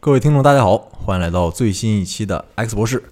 各位听众，大家好，欢迎来到最新一期的 X 博士。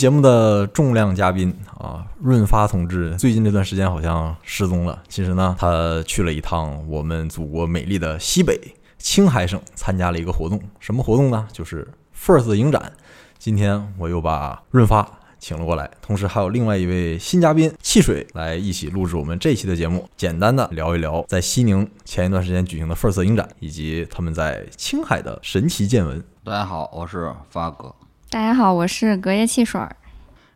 节目的重量嘉宾啊，润发同志，最近这段时间好像失踪了。其实呢，他去了一趟我们祖国美丽的西北青海省，参加了一个活动。什么活动呢？就是 First 影展。今天我又把润发请了过来，同时还有另外一位新嘉宾汽水来一起录制我们这期的节目，简单的聊一聊在西宁前一段时间举行的 First 影展，以及他们在青海的神奇见闻。大家好，我是发哥。大家好，我是隔夜汽水儿。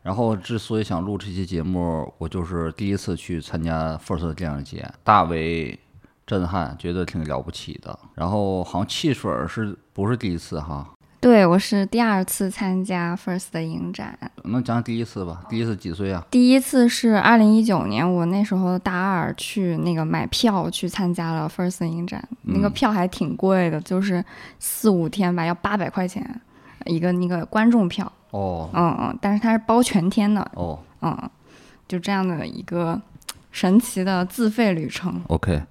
然后之所以想录这期节目，我就是第一次去参加 First 电影节，大为震撼，觉得挺了不起的。然后好像汽水儿是不是第一次哈？对，我是第二次参加 First 的影展。能讲第一次吧？第一次几岁啊？第一次是二零一九年，我那时候大二去那个买票去参加了 First 影展，那个票还挺贵的，就是四五天吧，要八百块钱一个那个观众票。哦，嗯嗯，但是它是包全天的。哦，嗯，就这样的一个神奇的自费旅程。OK，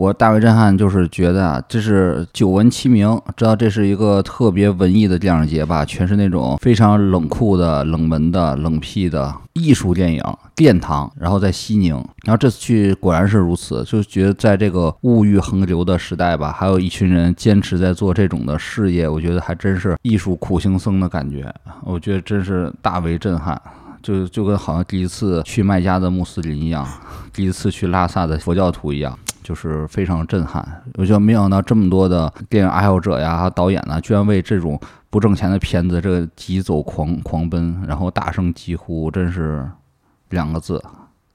我大为震撼，就是觉得啊，这是久闻其名，知道这是一个特别文艺的电影节吧？全是那种非常冷酷的、冷门的、冷僻的艺术电影殿堂。然后在西宁，然后这次去果然是如此，就觉得在这个物欲横流的时代吧，还有一群人坚持在做这种的事业，我觉得还真是艺术苦行僧的感觉。我觉得真是大为震撼。就就跟好像第一次去麦加的穆斯林一样，第一次去拉萨的佛教徒一样，就是非常震撼。我就没想到这么多的电影爱好者呀、导演呢，居然为这种不挣钱的片子这个疾走狂狂奔，然后大声疾呼，真是两个字，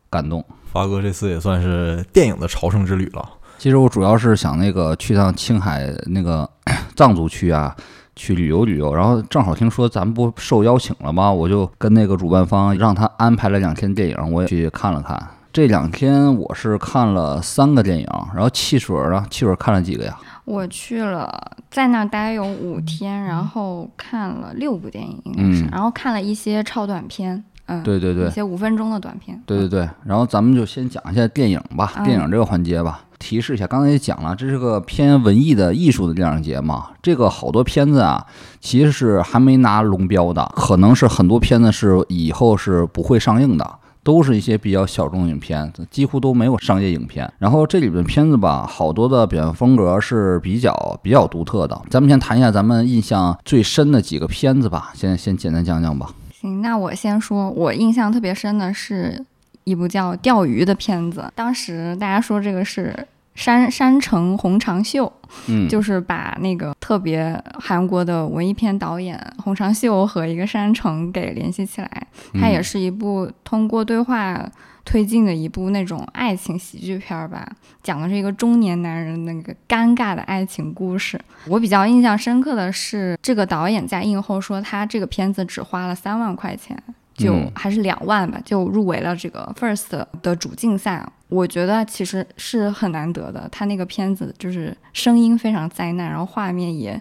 感动。发哥这次也算是电影的朝圣之旅了。其实我主要是想那个去趟青海那个 藏族区啊，去旅游旅游。然后正好听说咱们不受邀请了吗？我就跟那个主办方让他安排了两天电影，我也去看了看。这两天我是看了三个电影，然后汽水儿啊，汽水儿看了几个呀？我去了，在那儿待有五天，然后看了六部电影，应该是，嗯然后看了一些超短片，嗯，对对对一些五分钟的短片，对对对，然后咱们就先讲一下电影吧，嗯电影这个环节吧。提示一下，刚才也讲了，这是个偏文艺的艺术的电影节嘛。这个好多片子啊，其实是还没拿龙标的，可能是很多片子是以后是不会上映的，都是一些比较小众影片，几乎都没有商业影片。然后这里边片子吧，好多的表现风格是比较比较独特的。咱们先谈一下咱们印象最深的几个片子吧，先先简单讲讲吧。行，那我先说，我印象特别深的是一部叫《钓鱼》的片子，当时大家说这个是山山城红长秀，嗯，就是把那个特别韩国的文艺片导演洪长秀和一个山城给联系起来。它也是一部通过对话推进的一部那种爱情喜剧片儿吧，讲的是一个中年男人那个尴尬的爱情故事。我比较印象深刻的是，这个导演在映后说，他这个片子只花了三万块钱。就嗯还是两万吧，就入围了这个 First 的主竞赛。我觉得其实是很难得的。他那个片子就是声音非常灾难，然后画面也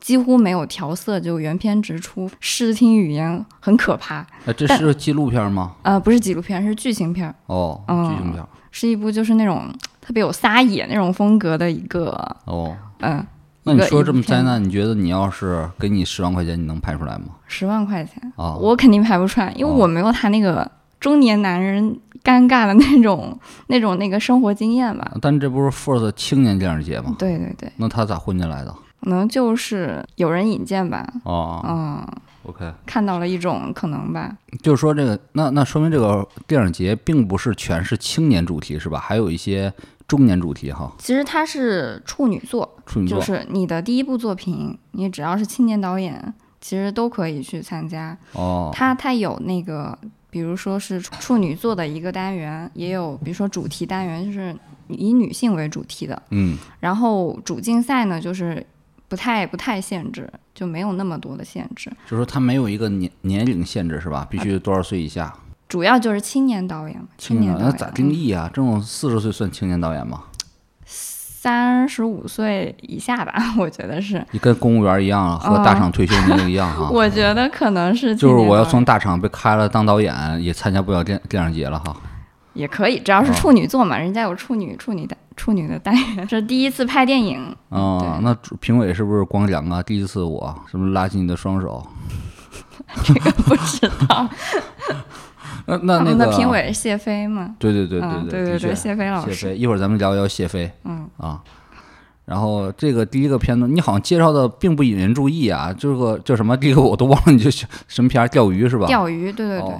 几乎没有调色，就原片直出，视听语言很可怕。哎，这是纪录片吗？呃，不是纪录片，是剧情片，哦，嗯剧情片。是一部就是那种特别有撒野那种风格的一个，哦，嗯，那你说这么灾难，你觉得你要是给你十万块钱，你能拍出来吗？十万块钱，啊，我肯定拍不出来，因为哦我没有他那个中年男人尴尬的那种 那种那个生活经验吧。但这不是 First 青年电影节吗？对对对，那他咋混进来的？可能就是有人引荐吧，哦嗯，，OK，看到了一种可能吧。就是说这个，那那说明这个电影节并不是全是青年主题是吧？还有一些中年主题哈，其实它是处女座，处女座。就是你的第一部作品，你只要是青年导演，其实都可以去参加。哦，他他有那个，比如说是处处女座的一个单元，也有比如说主题单元，就是以女性为主题的。嗯，然后主竞赛呢，就是不太不太限制，就没有那么多的限制，就是说它没有一个年年龄限制是吧？必须多少岁以下？主要就是青年导演嘛，青年导演那咋定义啊？这种四十岁算青年导演吗？三十五岁以下吧，我觉得是。你跟公务员一样，和大厂退休年龄一样哈。我觉得可能是就是我要从大厂被开了当导演，也参加不了电电影节了哈。也可以，只要是处女座嘛，人家有处女处女的处女的代言，这第一次拍电影。哦，那评委是不是光讲啊？第一次我什么拉起你的双手？这个不知道。那那那个评委是谢飞嘛？对对对对对对对，谢飞老师。谢飞，一会儿咱们聊聊谢飞。嗯啊，然后这个第一个片子，你好像介绍的并不引人注意啊，这个叫什么？第一个我都忘了，你就什么片儿？钓鱼是吧？钓鱼，对对对。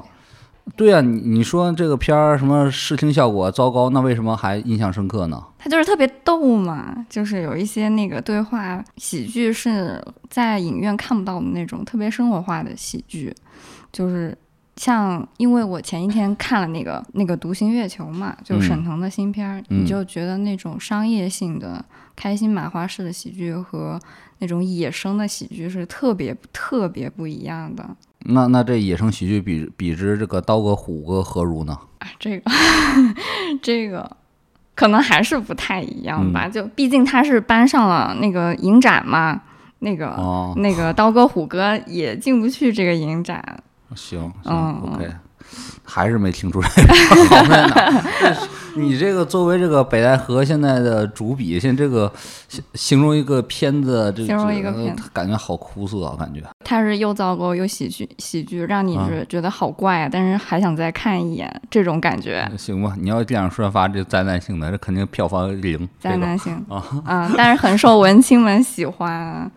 对啊，你你说这个片儿什么视听效果糟糕，那为什么还印象深刻呢？它就是特别逗嘛，就是有一些那个对话喜剧是在影院看不到的那种特别生活化的喜剧，就是像因为我前一天看了那个 那个《独行月球》嘛，就沈腾的新片儿，你就觉得那种商业性的开心麻花式的喜剧和那种野生的喜剧是特别特别不一样的。那那这野生喜剧比比之这个刀哥虎哥何如呢？啊，这个 这个可能还是不太一样吧。就毕竟他是搬上了那个影展嘛，那个那个刀哥虎哥也进不去这个影展。行，嗯，OK。还是没听出来好在哪？你这个作为这个北戴河现在的主笔，现在这个形容一个片子，这形容一个片子，感觉好枯涩啊！感觉它是又糟糕又喜剧，喜剧让你是觉得好怪啊，但是还想再看一眼，这种感觉。行吧，你要这样说发，这灾难性的，这肯定票房零。灾难性啊啊！但是很受文青们喜欢。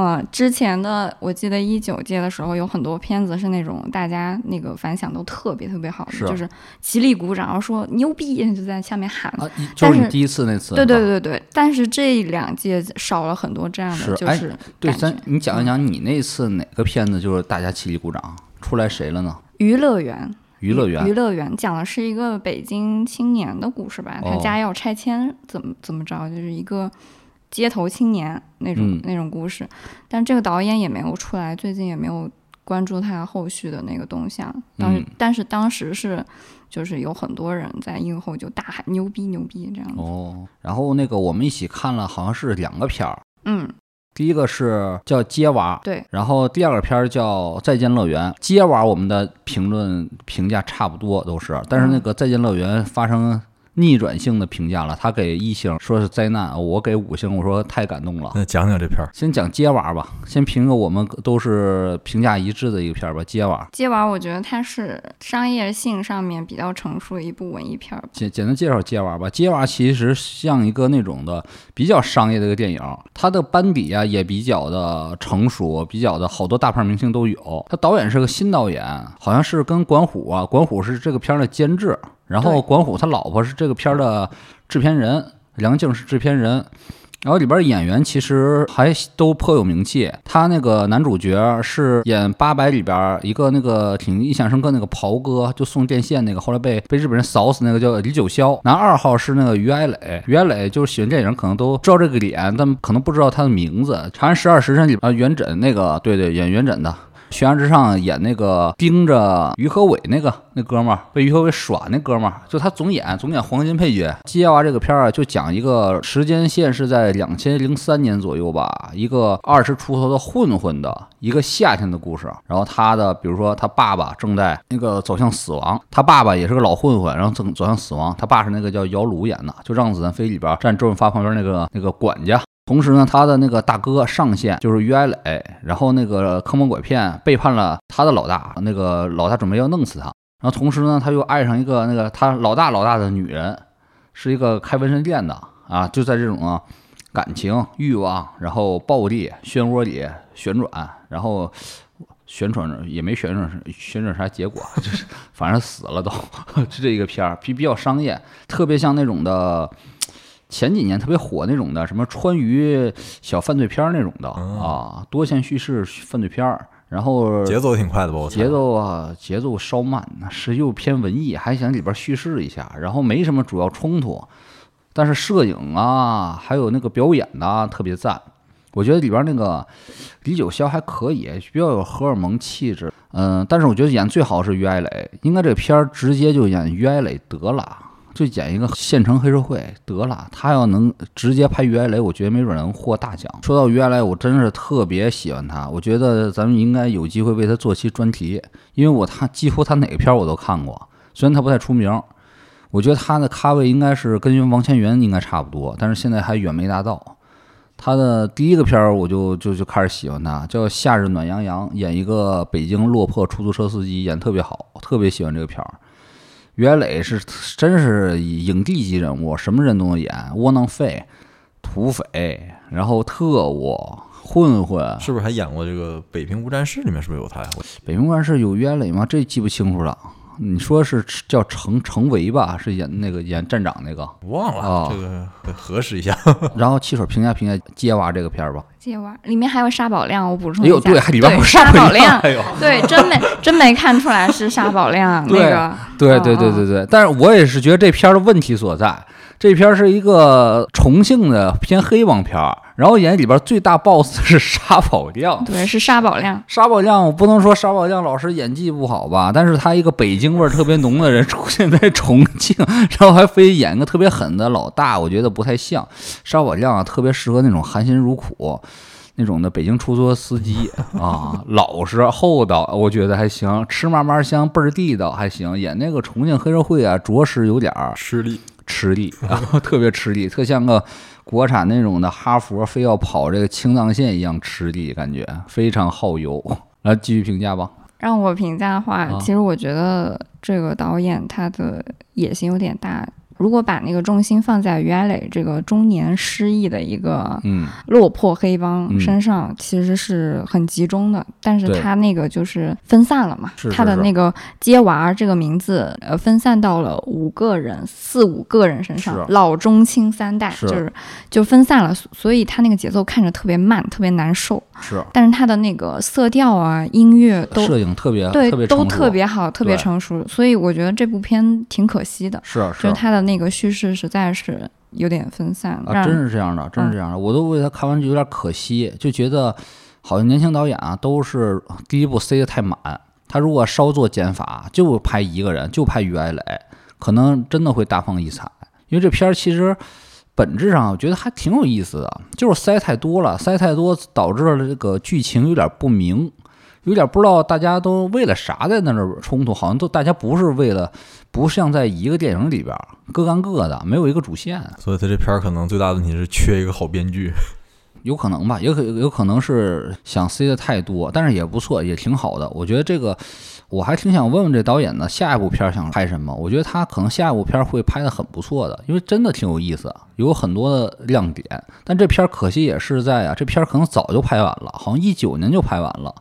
嗯，之前的我记得一九届的时候有很多片子是那种大家那个反响都特别特别好的，就是极力鼓掌，然后说牛逼，就在下面喊。就是第一次那次。对对对对，但是这两届少了很多这样的，就是对咱你讲一讲你那次哪个片子就是大家起立鼓掌出来谁了呢？娱乐园。娱乐园。娱乐园讲的是一个北京青年的故事吧，他家要拆迁，怎么怎么着，就是一个。街头青年那种那种故事，但这个导演也没有出来，最近也没有关注他后续的那个动向。当时，但是当时是，就是有很多人在映后就大喊牛逼牛逼这样子。哦，然后那个我们一起看了，好像是两个片儿。嗯，第一个是叫《街娃》，对，然后第二个片儿叫《再见乐园》。街娃我们的评论评价差不多都是，但是那个《再见乐园》发生。逆转性的评价了，他给一星，说是灾难，我给五星，我说太感动了。那讲讲这片儿，先讲接娃吧，先评个我们都是评价一致的一个片儿吧。接娃，接娃，我觉得它是商业性上面比较成熟的一部文艺片儿。简简单介绍接娃吧，接娃其实像一个那种的比较商业的一个电影，它的班底啊也比较的成熟，比较的好多大牌明星都有。它导演是个新导演，好像是跟管虎啊，管虎是这个片儿的监制。然后管虎他老婆是这个片儿的制片人，梁静是制片人。然后里边演员其实还都颇有名气。他那个男主角是演《八佰》里边一个那个挺印象深刻那个袍哥，就送电线那个，后来被被日本人扫死那个叫李九霄。男二号是那个于爱磊，于爱磊就是喜欢电影可能都知道这个脸，但可能不知道他的名字。《长安十二时辰》里啊元稹那个，对对，演元稹的。悬崖之上演那个盯着于和伟那个那哥们儿被于和伟耍那哥们儿，就他总演总演黄金配角。《接娃》这个片儿啊，就讲一个时间线是在两千零三年左右吧，一个二十出头的混混的一个夏天的故事。然后他的比如说他爸爸正在那个走向死亡，他爸爸也是个老混混，然后走走向死亡。他爸是那个叫姚鲁演的，就《让子弹飞》里边站周润发旁边那个那个管家。同时呢，他的那个大哥上线就是于爱磊，然后那个坑蒙拐骗背叛了他的老大，那个老大准备要弄死他。然后同时呢，他又爱上一个那个他老大老大的女人，是一个开纹身店的啊。就在这种啊感情欲望，然后暴力漩涡里旋转，然后旋转也没旋转旋转啥结果，就 是反正死了都，就 这一个片儿比比较商业，特别像那种的。前几年特别火那种的，什么川渝小犯罪片儿那种的啊，多线叙事犯罪片儿，然后节奏挺快的吧？节奏啊，节奏稍慢，是又偏文艺，还想里边叙事一下，然后没什么主要冲突，但是摄影啊，还有那个表演呐，特别赞。我觉得里边那个李九霄还可以，比较有荷尔蒙气质。嗯，但是我觉得演最好是于爱磊，应该这片儿直接就演于爱磊得了。就演一个县城黑社会得了。他要能直接拍于爱雷，我觉得没准能获大奖。说到于爱雷，我真是特别喜欢他，我觉得咱们应该有机会为他做期专题，因为我他几乎他哪个片我都看过，虽然他不太出名。我觉得他的咖位应该是跟王千源应该差不多，但是现在还远没达到。他的第一个片儿我就就就开始喜欢他，叫《夏日暖洋洋》，演一个北京落魄出租车司机，演特别好，特别喜欢这个片儿。于磊是真是影帝级人物，什么人都能演，窝囊废、土匪，然后特务、混混，是不是还演过这个《北平无战事》里面是不是有他呀？北平无战事有袁磊吗？这记不清楚了。你说是叫程程维吧？是演那个演站长那个，忘了，这个得核实一下。然后汽水评价评价接娃这个片儿吧。接娃里面还有沙宝亮，我补充一下。哎呦，对，里边有沙宝亮。对，真没真没看出来是沙宝亮那个。对对对对对，但是我也是觉得这片儿的问题所在。这片是一个重庆的偏黑帮片儿，然后演里边最大 boss 是沙宝亮，对，是沙宝亮。沙宝亮，我不能说沙宝亮老师演技不好吧，但是他一个北京味儿特别浓的人 出现在重庆，然后还非演个特别狠的老大，我觉得不太像。沙宝亮啊，特别适合那种含辛茹苦那种的北京出租车司机啊，老实厚道，我觉得还行，吃嘛嘛香，倍儿地道，还行。演那个重庆黑社会啊，着实有点儿吃力。吃力，然 后特别吃力，特像个国产那种的哈佛，非要跑这个青藏线一样吃力，感觉非常耗油。来继续评价吧。让我评价的话，其实我觉得这个导演他的野心有点大。如果把那个重心放在于艾磊这个中年失意的一个落魄黑帮身上，其实是很集中的。但是他那个就是分散了嘛，他的那个接娃这个名字，呃，分散到了五个人、四五个人身上，老中青三代，就是就分散了。所以他那个节奏看着特别慢，特别难受。是，但是他的那个色调啊、音乐都摄影特别对，都特别好，特别成熟。所以我觉得这部片挺可惜的，是，就是他的那个叙事实在是有点分散啊，真是这样的，真是这样的。我都为他看完就有点可惜，就觉得好像年轻导演啊都是第一部塞得太满。他如果稍作减法，就拍一个人，就拍于爱磊，可能真的会大放异彩。因为这片儿其实。本质上我觉得还挺有意思的，就是塞太多了，塞太多导致了这个剧情有点不明，有点不知道大家都为了啥在那儿冲突，好像都大家不是为了，不像在一个电影里边各干各的，没有一个主线。所以他这片儿可能最大的问题是缺一个好编剧，有可能吧，也可有可能是想塞的太多，但是也不错，也挺好的。我觉得这个。我还挺想问问这导演呢，下一部片想拍什么？我觉得他可能下一部片会拍的很不错的，因为真的挺有意思，有很多的亮点。但这片可惜也是在啊，这片可能早就拍完了，好像一九年就拍完了，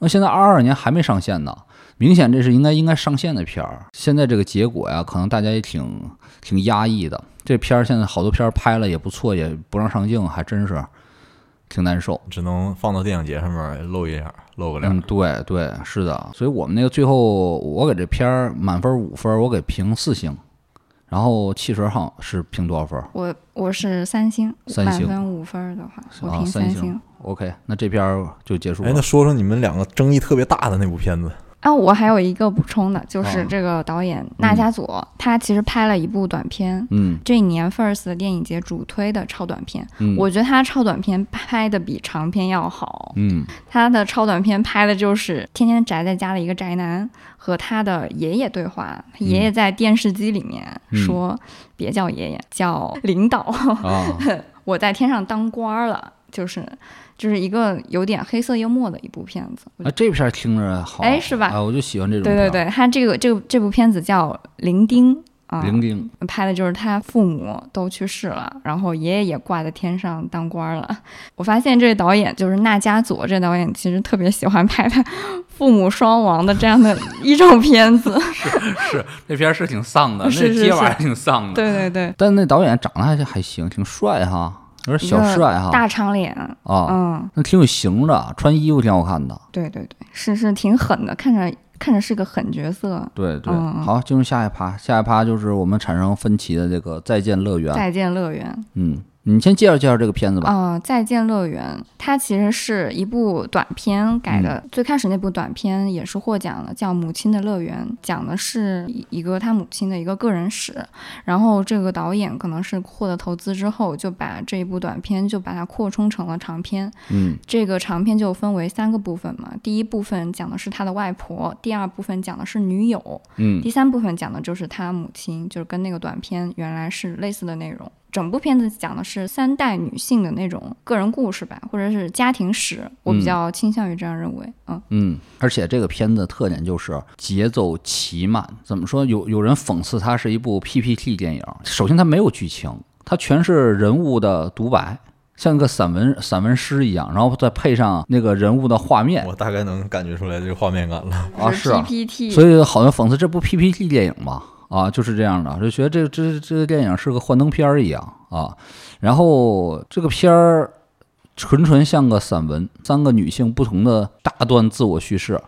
那现在二二年还没上线呢。明显这是应该应该上线的片儿。现在这个结果呀，可能大家也挺挺压抑的。这片儿现在好多片儿拍了也不错，也不让上镜，还真是。挺难受，只能放到电影节上面露一下，露个脸。嗯，对对，是的。所以我们那个最后，我给这片儿满分五分，我给评四星。然后汽车好像是评多少分？我我是三星，三星。满分五分的话，我评三星。OK，那这片儿就结束了。哎，那说说你们两个争议特别大的那部片子。啊，我还有一个补充的，就是这个导演纳加佐，他其实拍了一部短片，嗯，这一年 First 的电影节主推的超短片，嗯，我觉得他超短片拍的比长片要好，嗯，他的超短片拍的就是天天宅在家的一个宅男和他的爷爷对话，爷爷在电视机里面说，别叫爷爷，叫领导，我在天上当官了，就是。就是一个有点黑色幽默的一部片子啊，这片听着好，哎，是吧？啊，我就喜欢这种。对对对，他这个这个这部片子叫《伶仃》啊，伶仃拍的就是他父母都去世了，然后爷爷也挂在天上当官了。我发现这个导演就是那加佐，这导演其实特别喜欢拍他父母双亡的这样的一种片子。是是，那片是挺丧的，那接完挺丧的。对对对，但那导演长得还还行，挺帅哈。有点小帅哈，大长脸啊，嗯，那挺有型的，穿衣服挺好看的。对对对，是是挺狠的，看着看着是个狠角色。对对，好，进入下一趴，下一趴就是我们产生分歧的这个《再见乐园》。再见乐园，嗯，你先介绍介绍这个片子吧。呃，再见乐园，它其实是一部短片改的。嗯最开始那部短片也是获奖了，叫《母亲的乐园》，讲的是一一个他母亲的一个个人史。然后这个导演可能是获得投资之后，就把这一部短片就把它扩充成了长片。嗯这个长片就分为三个部分嘛，第一部分讲的是他的外婆，第二部分讲的是女友，嗯第三部分讲的就是他母亲，就是跟那个短片原来是类似的内容。整部片子讲的是三代女性的那种个人故事吧，或者是家庭史，我比较倾向于这样认为。嗯，嗯，而且这个片子的特点就是节奏奇慢。怎么说？有有人讽刺它是一部 PPT 电影。首先，它没有剧情，它全是人物的独白，像一个散文散文诗一样，然后再配上那个人物的画面我大概能感觉出来这个画面感了。啊，是是啊。PPT，所以好像讽刺这部 PPT 电影嘛，啊，就是这样的，就觉得这这这个电影是个幻灯片儿一样啊。然后这个片儿纯纯像个散文，三个女性不同的大段自我叙事，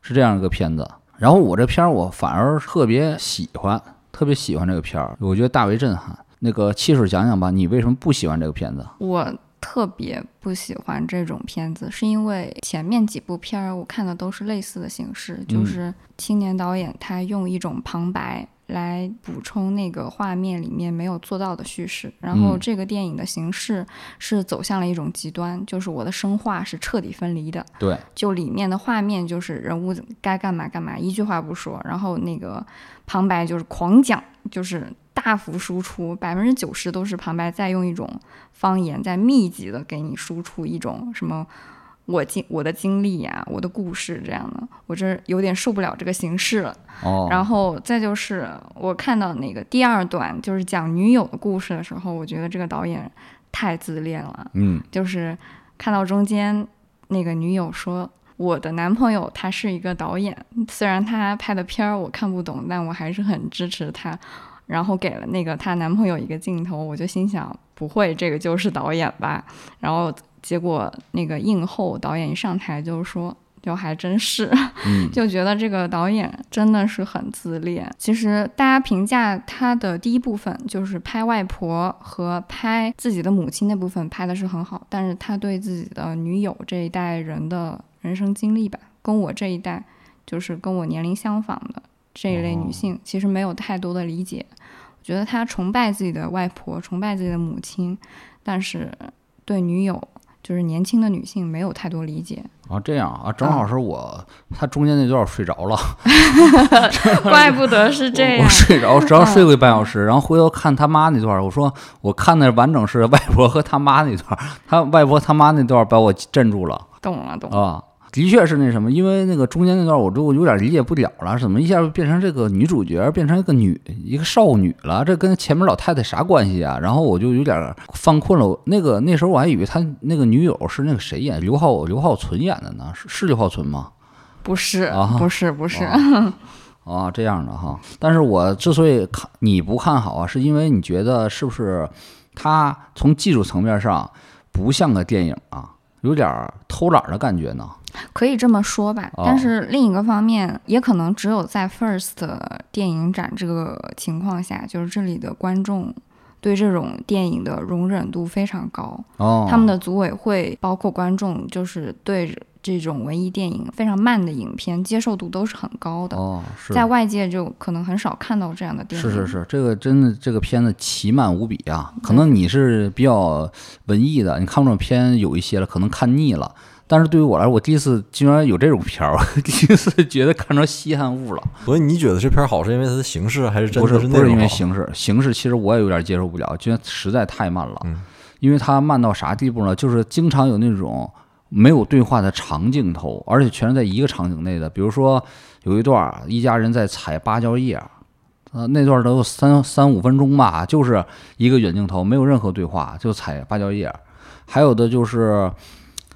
是这样一个片子。然后我这片儿我反而特别喜欢，特别喜欢这个片儿，我觉得大为震撼。那个汽水讲讲吧，你为什么不喜欢这个片子？我特别不喜欢这种片子，是因为前面几部片儿我看的都是类似的形式，就嗯是青年导演他用一种旁白。来补充那个画面里面没有做到的叙事，然后嗯这个电影的形式是走向了一种极端，就是我的声画是彻底分离的，对，就里面的画面就是人物该干嘛干嘛，一句话不说，然后那个旁白就是狂讲，就是大幅输出，百分之九十都是旁白在用一种方言在密集的给你输出一种什么我经我的经历呀、我的故事这样的，我这有点受不了这个形式了。哦，然后再就是我看到那个第二段就是讲女友的故事的时候，我觉得这个导演太自恋了。嗯就是看到中间那个女友说。我的男朋友他是一个导演，虽然他拍的片儿我看不懂，但我还是很支持他。然后给了那个她男朋友一个镜头，我就心想，不会这个就是导演吧？然后结果那个映后导演一上台就说，就还真是，嗯 就觉得这个导演真的是很自恋。其实大家评价他的第一部分就是拍外婆和拍自己的母亲那部分拍的是很好，但是他对自己的女友这一代人的人生经历吧，跟我这一代就是跟我年龄相仿的这一类女性，其实没有太多的理解。我觉得他崇拜自己的外婆，崇拜自己的母亲，但是对女友就是年轻的女性没有太多理解。啊这样啊，正好是我他中间那段睡着了。怪不得是这样我我。睡着，只要睡过一半小时，然后回头看他妈那段儿，我说我看的完整是外婆和他妈那段儿，他外婆他妈那段儿把我镇住了懂了，懂了。啊。的确是那什么，因为那个中间那段我就有点理解不了了，怎么一下变成这个女主角变成一个女一个少女了？这跟前面老太太啥关系啊？然后我就有点犯困了。那个那时候我还以为他那个女友是那个谁演，刘浩刘浩存演的呢？是是刘浩存吗？不是，啊不是，不是。啊，这样的哈。但是我之所以看你不看好啊，是因为你觉得是不是它从技术层面上不像个电影啊，有点偷懒的感觉呢？可以这么说吧，哦。但是另一个方面，也可能只有在 First 电影展这个情况下，就是这里的观众对这种电影的容忍度非常高，哦，他们的组委会包括观众，就是对这种文艺电影非常慢的影片接受度都是很高的，哦是在外界就可能很少看到这样的电影。是是是，这个真的这个片子奇慢无比啊！可能你是比较文艺的，你看这种片有一些了，可能看腻了。但是对于我来说，我第一次竟然有这种片儿，我 第一次觉得看着稀罕物了。所以你觉得这片儿好是因为它的形式，还是真不是不是因为形式，形式其实我也有点接受不了，觉得实在太慢了。嗯因为它慢到啥地步呢？就是经常有那种没有对话的长镜头，而且全是在一个场景内的。比如说有一段儿一家人在采芭蕉叶，呃，那段儿都三三五分钟吧，就是一个远镜头，没有任何对话，就采芭蕉叶。还有的就是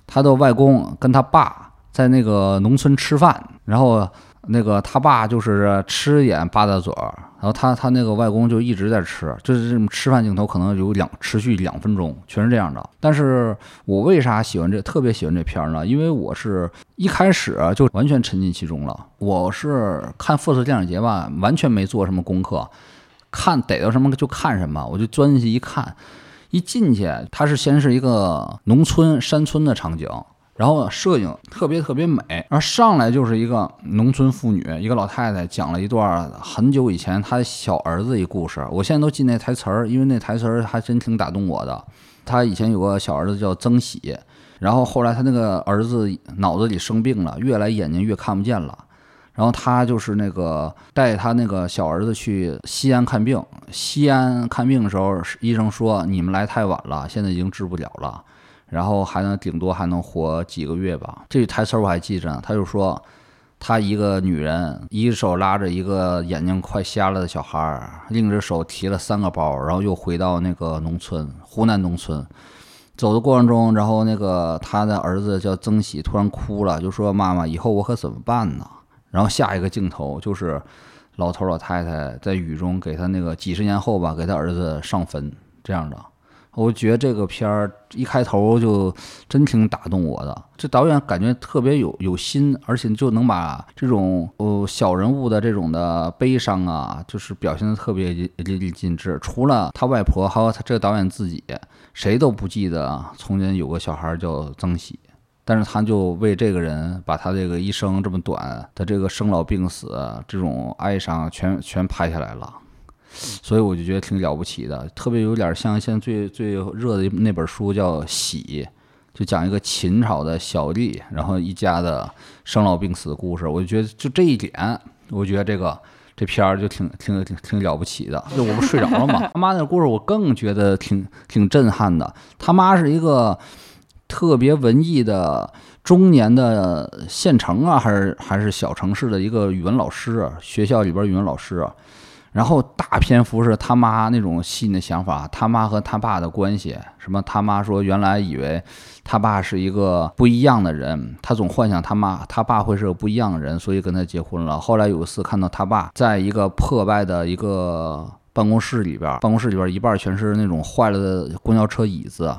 他的外公跟他爸在那个农村吃饭，然后那个他爸就是吃眼吧嗒嘴儿，然后他他那个外公就一直在吃，就是这种吃饭镜头可能有两持续两分钟，全是这样的。但是我为啥喜欢这特别喜欢这片儿呢？因为我是一开始就完全沉浸其中了。我是看富士电影节吧，完全没做什么功课，看逮到什么就看什么，我就钻进去一看。一进去，它是先是一个农村山村的场景，然后摄影特别特别美，然后上来就是一个农村妇女，一个老太太讲了一段很久以前她小儿子一故事。我现在都记那台词儿，因为那台词儿还真挺打动我的。她以前有个小儿子叫曾喜，然后后来他那个儿子脑子里生病了，越来眼睛越看不见了。然后他就是那个带他那个小儿子去西安看病。西安看病的时候，医生说你们来太晚了，现在已经治不了了，然后还能顶多还能活几个月吧。这句台词我还记着呢。他就说，他一个女人，一手拉着一个眼睛快瞎了的小孩儿，另一只手提了三个包，然后又回到那个农村，湖南农村。走的过程中，然后那个他的儿子叫曾喜，突然哭了，就说：“妈妈，以后我可怎么办呢？”然后下一个镜头就是老头老太太在雨中给他那个几十年后吧，给他儿子上坟这样的。我觉得这个片儿一开头就真挺打动我的。这导演感觉特别有有心，而且就能把这种呃小人物的这种的悲伤啊，就是表现的特别淋漓尽致。除了他外婆，还有他这个导演自己，谁都不记得从前有个小孩叫曾喜。但是他就为这个人，把他这个一生这么短的这个生老病死这种哀伤全全拍下来了，所以我就觉得挺了不起的，特别有点像现在最最热的那本书叫《喜》，就讲一个秦朝的小吏，然后一家的生老病死的故事。我就觉得就这一点，我觉得这个这片儿就挺挺挺挺了不起的。就我不睡着了嘛，他妈那故事我更觉得挺挺震撼的。他妈是一个。特别文艺的中年的县城啊，还是还是小城市的一个语文老师，学校里边语文老师。然后大篇幅是他妈那种细腻的想法，他妈和他爸的关系。什么？他妈说原来以为他爸是一个不一样的人，他总幻想他妈他爸会是个不一样的人，所以跟他结婚了。后来有一次看到他爸在一个破败的一个办公室里边，办公室里边一半全是那种坏了的公交车椅子。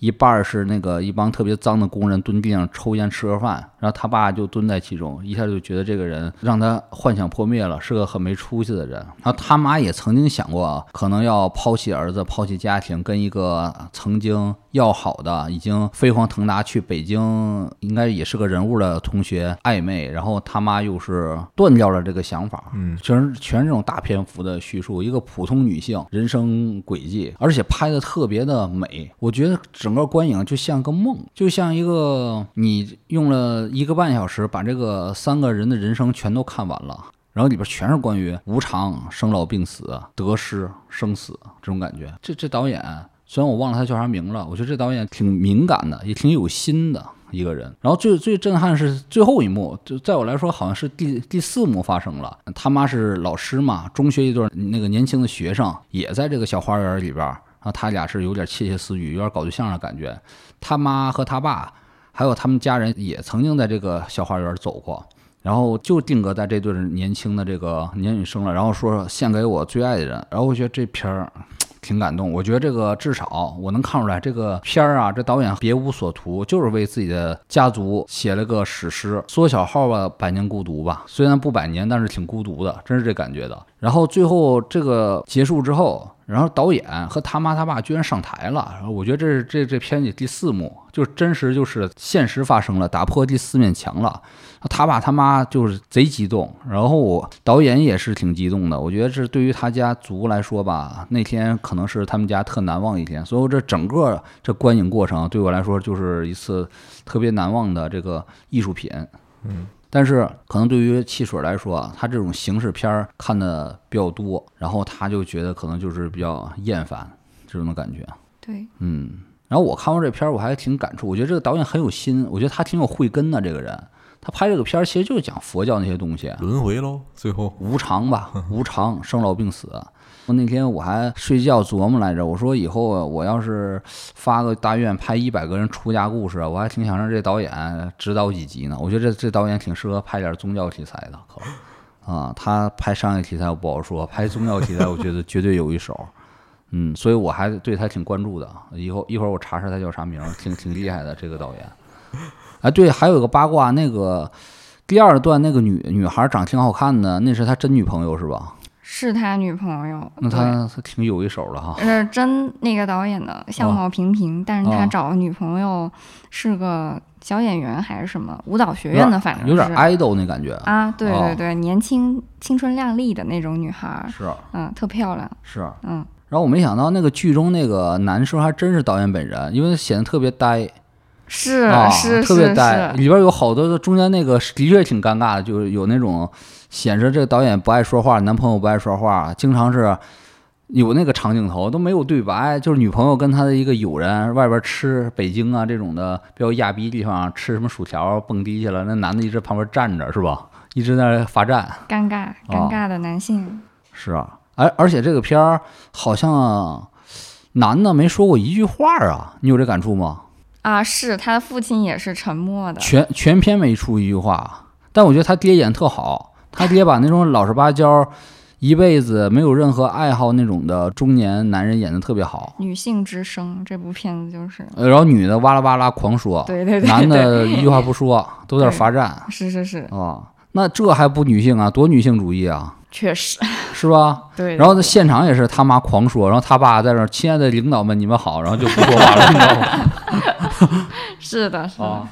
一半是那个一帮特别脏的工人蹲地上抽烟吃盒饭，然后他爸就蹲在其中，一下就觉得这个人让他幻想破灭了，是个很没出息的人。然后他妈也曾经想过，可能要抛弃儿子，抛弃家庭，跟一个曾经要好的、已经飞黄腾达去北京，应该也是个人物的同学暧昧。然后他妈又是断掉了这个想法，嗯，全是全是这种大篇幅的叙述，一个普通女性人生轨迹，而且拍的特别的美，我觉得整。整个观影就像个梦，就像一个你用了一个半小时把这个三个人的人生全都看完了，然后里边全是关于无常、生老病死、得失、生死这种感觉。这这导演虽然我忘了他叫啥名了，我觉得这导演挺敏感的，也挺有心的一个人。然后最最震撼是最后一幕，就在我来说好像是第第四幕发生了。他妈是老师嘛，中学一对那个年轻的学生也在这个小花园里边。然后他俩是有点窃窃私语，有点搞对象的感觉。他妈和他爸，还有他们家人也曾经在这个小花园走过，然后就定格在这对年轻的这个年女生了。然后说献给我最爱的人。然后我觉得这片儿。挺感动，我觉得这个至少我能看出来，这个片儿啊，这导演别无所图，就是为自己的家族写了个史诗。缩小号吧，百年孤独吧，虽然不百年，但是挺孤独的，真是这感觉的。然后最后这个结束之后，然后导演和他妈他爸居然上台了，然后我觉得这是这这片子第四幕，就真实就是现实发生了，打破第四面墙了。他爸他妈就是贼激动，然后我导演也是挺激动的。我觉得这对于他家族来说吧，那天可能是他们家特难忘一天。所以这整个这观影过程对我来说就是一次特别难忘的这个艺术品。嗯，但是可能对于汽水来说，他这种形式片看的比较多，然后他就觉得可能就是比较厌烦这种的感觉。对，嗯。然后我看完这片儿，我还挺感触。我觉得这个导演很有心，我觉得他挺有慧根的这个人。他拍这个片儿，其实就是讲佛教那些东西，轮回喽，最后无常吧，无常，生老病死。那天我还睡觉琢磨来着，我说以后我要是发个大愿拍一百个人出家故事，我还挺想让这导演指导几集呢。我觉得这这导演挺适合拍点宗教题材的，可啊，他拍商业题材我不好说，拍宗教题材我觉得绝对有一手。嗯，所以我还对他挺关注的。以后一会儿我查查他叫啥名，挺挺厉害的这个导演。哎，对，还有个八卦，那个第二段那个女女孩长挺好看的，那是他真女朋友是吧？是他女朋友。那他他挺有一手的哈。是真那个导演的相貌平平，但是他找女朋友是个小演员还是什么舞蹈学院的，反正有点 idol 那感觉啊。对对对，年轻青春靓丽的那种女孩，是嗯，特漂亮，是嗯。然后我没想到那个剧中那个男生还真是导演本人，因为显得特别呆。是啊，是特别呆，里边有好多的中间那个的确挺尴尬的，就是有那种显示这个导演不爱说话，男朋友不爱说话，经常是有那个长镜头都没有对白，就是女朋友跟他的一个友人外边吃北京啊这种的比较亚逼地方吃什么薯条蹦迪去了，那男的一直旁边站着是吧？一直在那罚站，尴尬尴尬的男性是啊，而而且这个片儿好像男的没说过一句话啊，你有这感触吗？啊，是他的父亲也是沉默的，全全片没出一句话。但我觉得他爹演特好，他爹把那种老实巴交、一辈子没有任何爱好那种的中年男人演的特别好。女性之声这部片子就是，然后女的哇啦哇啦狂说，对对对，男的一句话不说，都在罚站。是是是啊，那这还不女性啊？多女性主义啊！确实是吧？对。然后在现场也是他妈狂说，然后他爸在那儿，亲爱的领导们，你们好，然后就不说话了，你知道吗？是的，是的。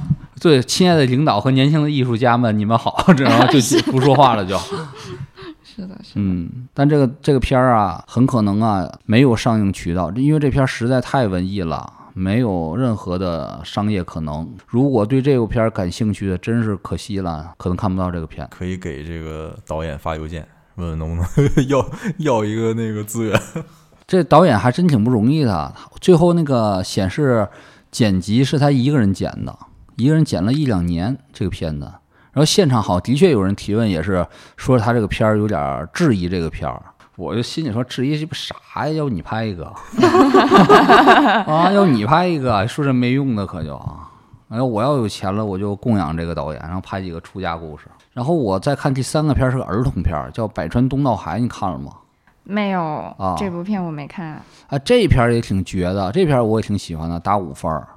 对，亲爱的领导和年轻的艺术家们，你们好，然后就不说话了，就。是的，是的。嗯，但这个这个片儿啊，很可能啊没有上映渠道，因为这片儿实在太文艺了，没有任何的商业可能。如果对这部片儿感兴趣的，真是可惜了，可能看不到这个片。可以给这个导演发邮件。问问能不能要要一个那个资源？这导演还真挺不容易的。最后那个显示剪辑是他一个人剪的，一个人剪了一两年这个片子。然后现场好，的确有人提问，也是说他这个片儿有点质疑这个片儿。我就心里说，质疑这不啥呀？要不你拍一个 啊？要你拍一个，说这没用的可就啊。哎，我要有钱了，我就供养这个导演，然后拍几个出家故事。然后我再看第三个片儿是个儿童片儿，叫《百川东到海》，你看了吗？没有啊，这部片我没看。啊，这片儿也挺绝的，这片儿我也挺喜欢的，打五分儿。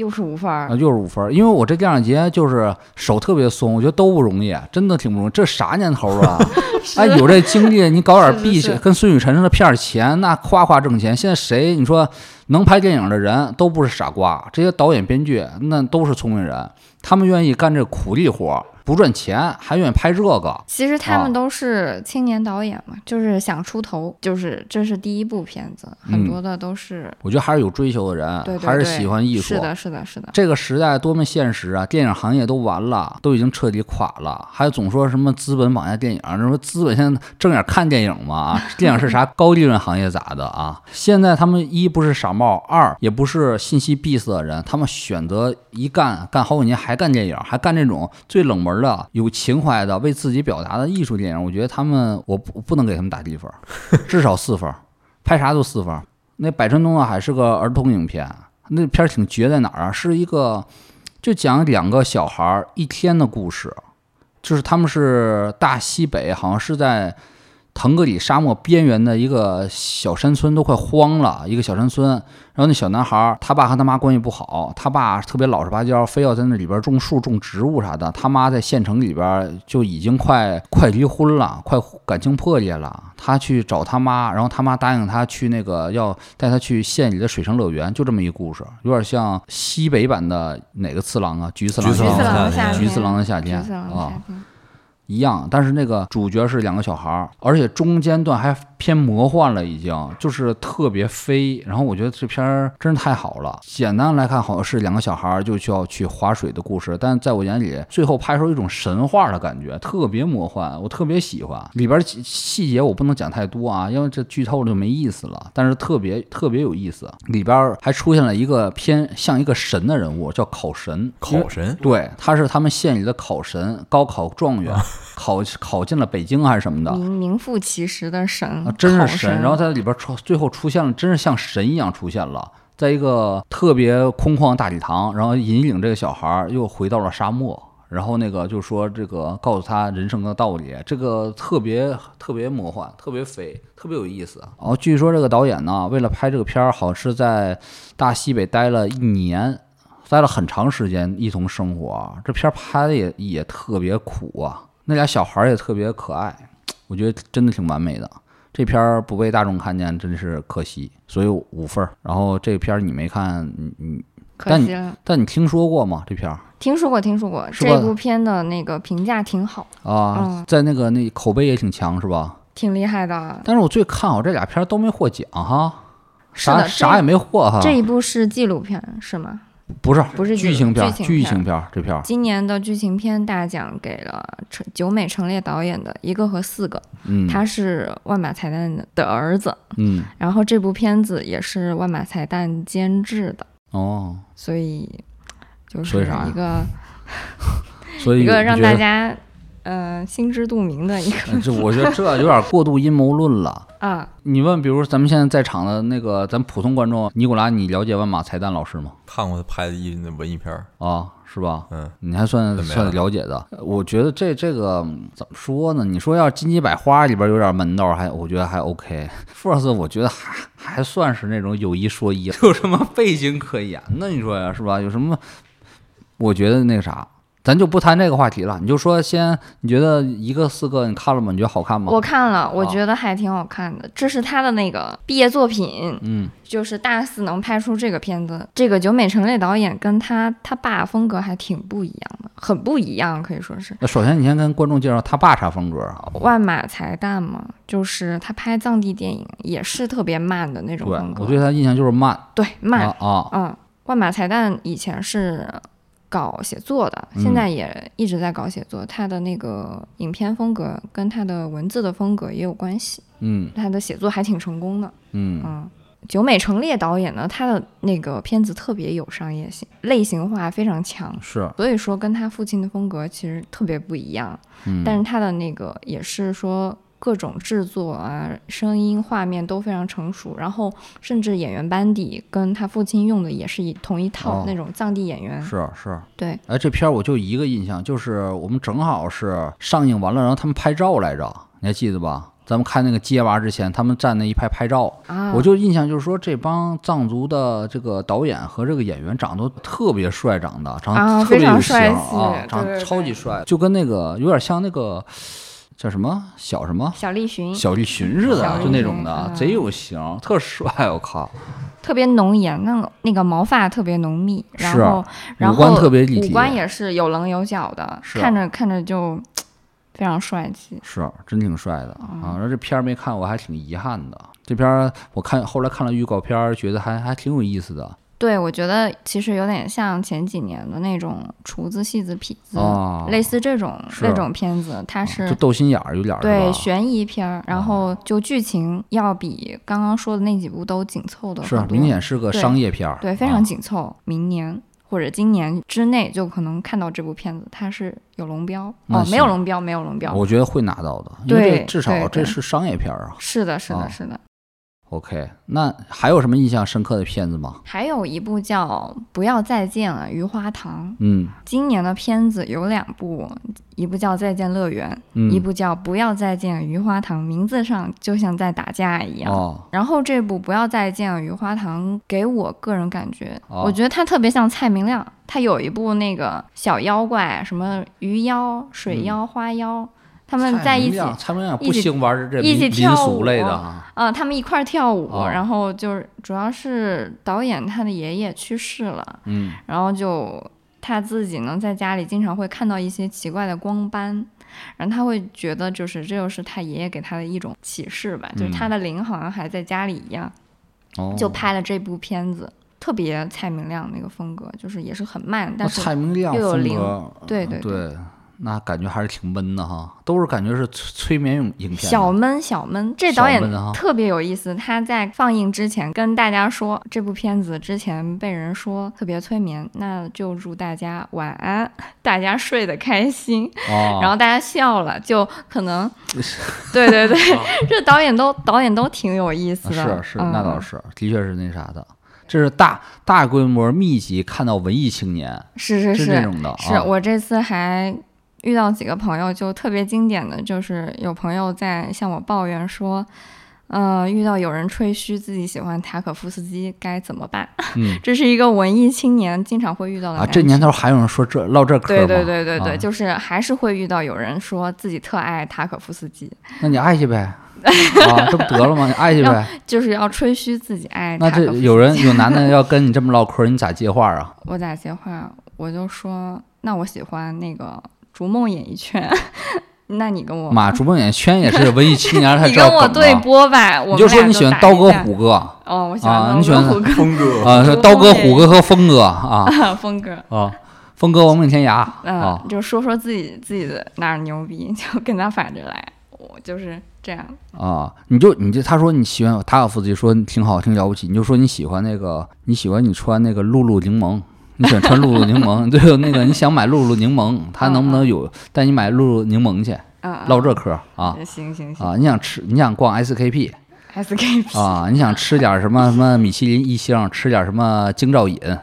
又是五分儿啊，又是五分儿。因为我这电影节就是手特别松，我觉得都不容易，真的挺不容易。这啥年头啊？哎，有这精力，你搞点币去，跟孙雨晨似的骗点钱，那夸夸挣钱。现在谁你说能拍电影的人都不是傻瓜，这些导演编剧那都是聪明人，他们愿意干这苦力活。不赚钱还愿意拍这个？其实他们都是青年导演嘛，就是想出头，就是这是第一部片子，很多的都是。我觉得还是有追求的人，对，还是喜欢艺术。是的，是的，是的。这个时代多么现实啊！电影行业都完了，都已经彻底垮了，还总说什么资本绑架电影？那说资本现在正眼看电影吗？啊，电影是啥 高利润行业咋的啊？现在他们一不是傻帽，二也不是信息闭塞的人，他们选择一干干好几年还干电影，还干这种最冷门。的有情怀的为自己表达的艺术电影，我觉得他们我不不能给他们打低分，至少四分，拍啥都四分。那《百川东啊还是个儿童影片，那片儿挺绝在哪儿啊？是一个就讲两个小孩一天的故事，就是他们是大西北，好像是在。腾格里沙漠边缘的一个小山村都快荒了，一个小山村。然后那小男孩，他爸和他妈关系不好，他爸特别老实巴交，非要在那里边种树、种植物啥的。他妈在县城里边就已经快快离婚了，快感情破裂了。他去找他妈，然后他妈答应他去那个要带他去县里的水上乐园，就这么一故事，有点像西北版的哪个次郎啊？菊次郎的夏天，橘次郎的夏天啊。一样，但是那个主角是两个小孩儿，而且中间段还。偏魔幻了，已经就是特别飞。然后我觉得这片儿真是太好了。简单来看，好像是两个小孩儿就需要去划水的故事，但在我眼里，最后拍出一种神话的感觉，特别魔幻，我特别喜欢。里边细节我不能讲太多啊，因为这剧透了就没意思了。但是特别特别有意思，里边还出现了一个偏像一个神的人物，叫考神。考神？对，他是他们县里的考神，高考状元，考考进了北京还是什么的，名名副其实的神。真是神，然后在里边出，最后出现了，真是像神一样出现了，在一个特别空旷大礼堂，然后引领这个小孩又回到了沙漠，然后那个就说这个告诉他人生的道理，这个特别特别魔幻，特别飞，特别有意思。然后据说这个导演呢，为了拍这个片儿，好像是在大西北待了一年，待了很长时间一同生活。这片儿拍的也也特别苦啊，那俩小孩也特别可爱。我觉得真的挺完美的。这片儿不被大众看见，真是可惜，所以五分儿。然后这片儿你没看，你你，但你可惜了。但你听说过吗？这片儿听说过，听说过，这部片的那个评价挺好，啊，嗯在那个那口碑也挺强，是吧？挺厉害的。但是我最看好这俩片儿都没获奖哈，啥啥也没获哈。这一部是纪录片是吗？不是不是剧情片儿，剧情片这片，今年的剧情片大奖给了陈久美成列导演的一个和四个，嗯。他是万马彩蛋的儿子，嗯。然后这部片子也是万马彩蛋监制的，哦，所以就是一个 所以一个让大家呃心知肚明的一个嗯这我觉得这有点过度阴谋论了。啊，你问，比如咱们现在在场的那个咱普通观众，尼古拉，你了解万马才旦老师吗？看过他拍的一那文艺片儿，啊，是吧？嗯，你还算怎么样算了解的。我觉得这这个嗯怎么说呢？你说要金鸡百花里边有点门道，还我觉得还 OK。First，我觉得还还算是那种有一说一，有什么背景可言呢？你说呀，是吧？有什么？我觉得那个啥，咱就不谈这个话题了。你就说先，你觉得一个四个你看了吗？你觉得好看吗？我看了，我啊觉得还挺好看的。这是他的那个毕业作品，嗯，就是大四能拍出这个片子。这个久美成列导演跟他他爸风格还挺不一样的，很不一样，可以说是。那首先你先跟观众介绍他爸啥风格啊？万马才旦嘛，就是他拍藏地电影也是特别慢的那种风，格。我对他印象就是慢对慢，啊啊，嗯，万马才旦以前是搞写作的，嗯。现在也一直在搞写作。他的那个影片风格跟他的文字的风格也有关系，嗯。他的写作还挺成功的。嗯。嗯，久美成列导演呢，他的那个片子特别有商业性，类型化非常强，是，所以说跟他父亲的风格其实特别不一样。嗯，但是他的那个也是说各种制作啊、声音、画面都非常成熟，然后甚至演员班底跟他父亲用的也是一同一套、哦那种藏地演员。是是，对，哎，这片儿我就一个印象，就是我们正好是上映完了，然后他们拍照来着，你还记得吧？咱们看那个街娃之前，他们站那一排拍照，啊，我就印象就是说，这帮藏族的这个导演和这个演员长得都特别帅，长得长得特别有型啊，长得超级帅，就跟那个有点像那个叫什么小什么小栗旬小栗旬似的，就那种的，嗯贼有型，特帅，我靠，特别浓颜，那个那个毛发特别浓密，然后然五官后特别立体五官也是有棱有角的，看着看着就非常帅气。是真挺帅的嗯啊！然后这片儿没看，我还挺遗憾的。这片儿我看后来看了预告片儿，觉得还还挺有意思的对，我觉得其实有点像前几年的那种厨子、戏子、痞子，啊，类似这种是那种片子，它是、就斗心眼儿有点儿对？悬疑片儿，然后就剧情要比刚刚说的那几部都紧凑的是啊明显是个商业片儿，对，非啊常紧凑。明年或者今年之内就可能看到这部片子，它是有龙标哦，没有龙标，没有龙标。我觉得会拿到的，因为至少这是商业片儿啊。是的，是的，啊是的。OK，那还有什么印象深刻的片子吗？还有一部叫《不要再见了，余花堂》。嗯今年的片子有两部，一部叫《再见乐园》，嗯，一部叫《不要再见了余花堂》，名字上就像在打架一样。哦，然后这部《不要再见了余花堂》给我个人感觉，哦我觉得它特别像蔡明亮。他有一部那个小妖怪，什么鱼妖、水妖、花妖，他们在一起，一起不兴玩这一起民跳舞类的啊，呃，他们一块儿跳舞，哦。然后就是主要是导演他的爷爷去世了，嗯。然后就他自己呢在家里经常会看到一些奇怪的光斑，然后他会觉得就是这就是他爷爷给他的一种启示吧，就是他的灵好像还在家里一样，哦，就拍了这部片子。特别蔡明亮那个风格，就是也是很慢，但是又有灵对对。对，那感觉还是挺闷的哈，都是感觉是催催眠影影片。小闷小闷。这导演特别有意思，他在放映之前跟大家说，这部片子之前被人说特别催眠，那就祝大家晚安，大家睡得开心。哦，然后大家笑了，就可能，对对对，这导演都导演都挺有意思的，啊是是，那倒嗯是，的确是那啥的。这是大大规模密集看到文艺青年，是是是是这种的。是啊、我这次还遇到几个朋友，就特别经典的就是有朋友在向我抱怨说，呃，遇到有人吹嘘自己喜欢塔可夫斯基该怎么办？嗯 这是一个文艺青年经常会遇到的啊，这年头还有人说这唠这嗑对吗？对对对对，啊就是还是会遇到有人说自己特爱塔可夫斯基，那你爱去呗，啊，这不得了吗？你爱去呗。就是要吹嘘自己爱那这。有人 有男的要跟你这么唠嗑，你咋接话啊？我咋接话？我就说，那我喜欢那个逐梦演艺圈，那你跟我妈，逐梦演艺圈也是文艺青年才 你跟我对播吧，我你就说你喜欢刀哥、虎哥。哦，我喜啊欢你喜欢虎哥。峰哥。啊，刀哥、虎哥和峰哥啊。峰哥。啊，峰哥亡命天涯嗯，啊，就说说自己自己的哪儿牛逼，就跟他反着来。我就是这样。啊，你就你就他说你喜欢塔可夫斯基，说你挺好，挺了不起，你就说你喜欢那个，你喜欢你穿那个露露柠檬，你喜欢穿露露柠檬，对，那个你想买露露柠檬，他能不能有带你买露露柠檬去？啊，唠这嗑啊嗯行行行啊，你想吃，你想逛 SKP，SKP 啊，你想吃点什么什么米其林一星，吃点什么京兆尹啊，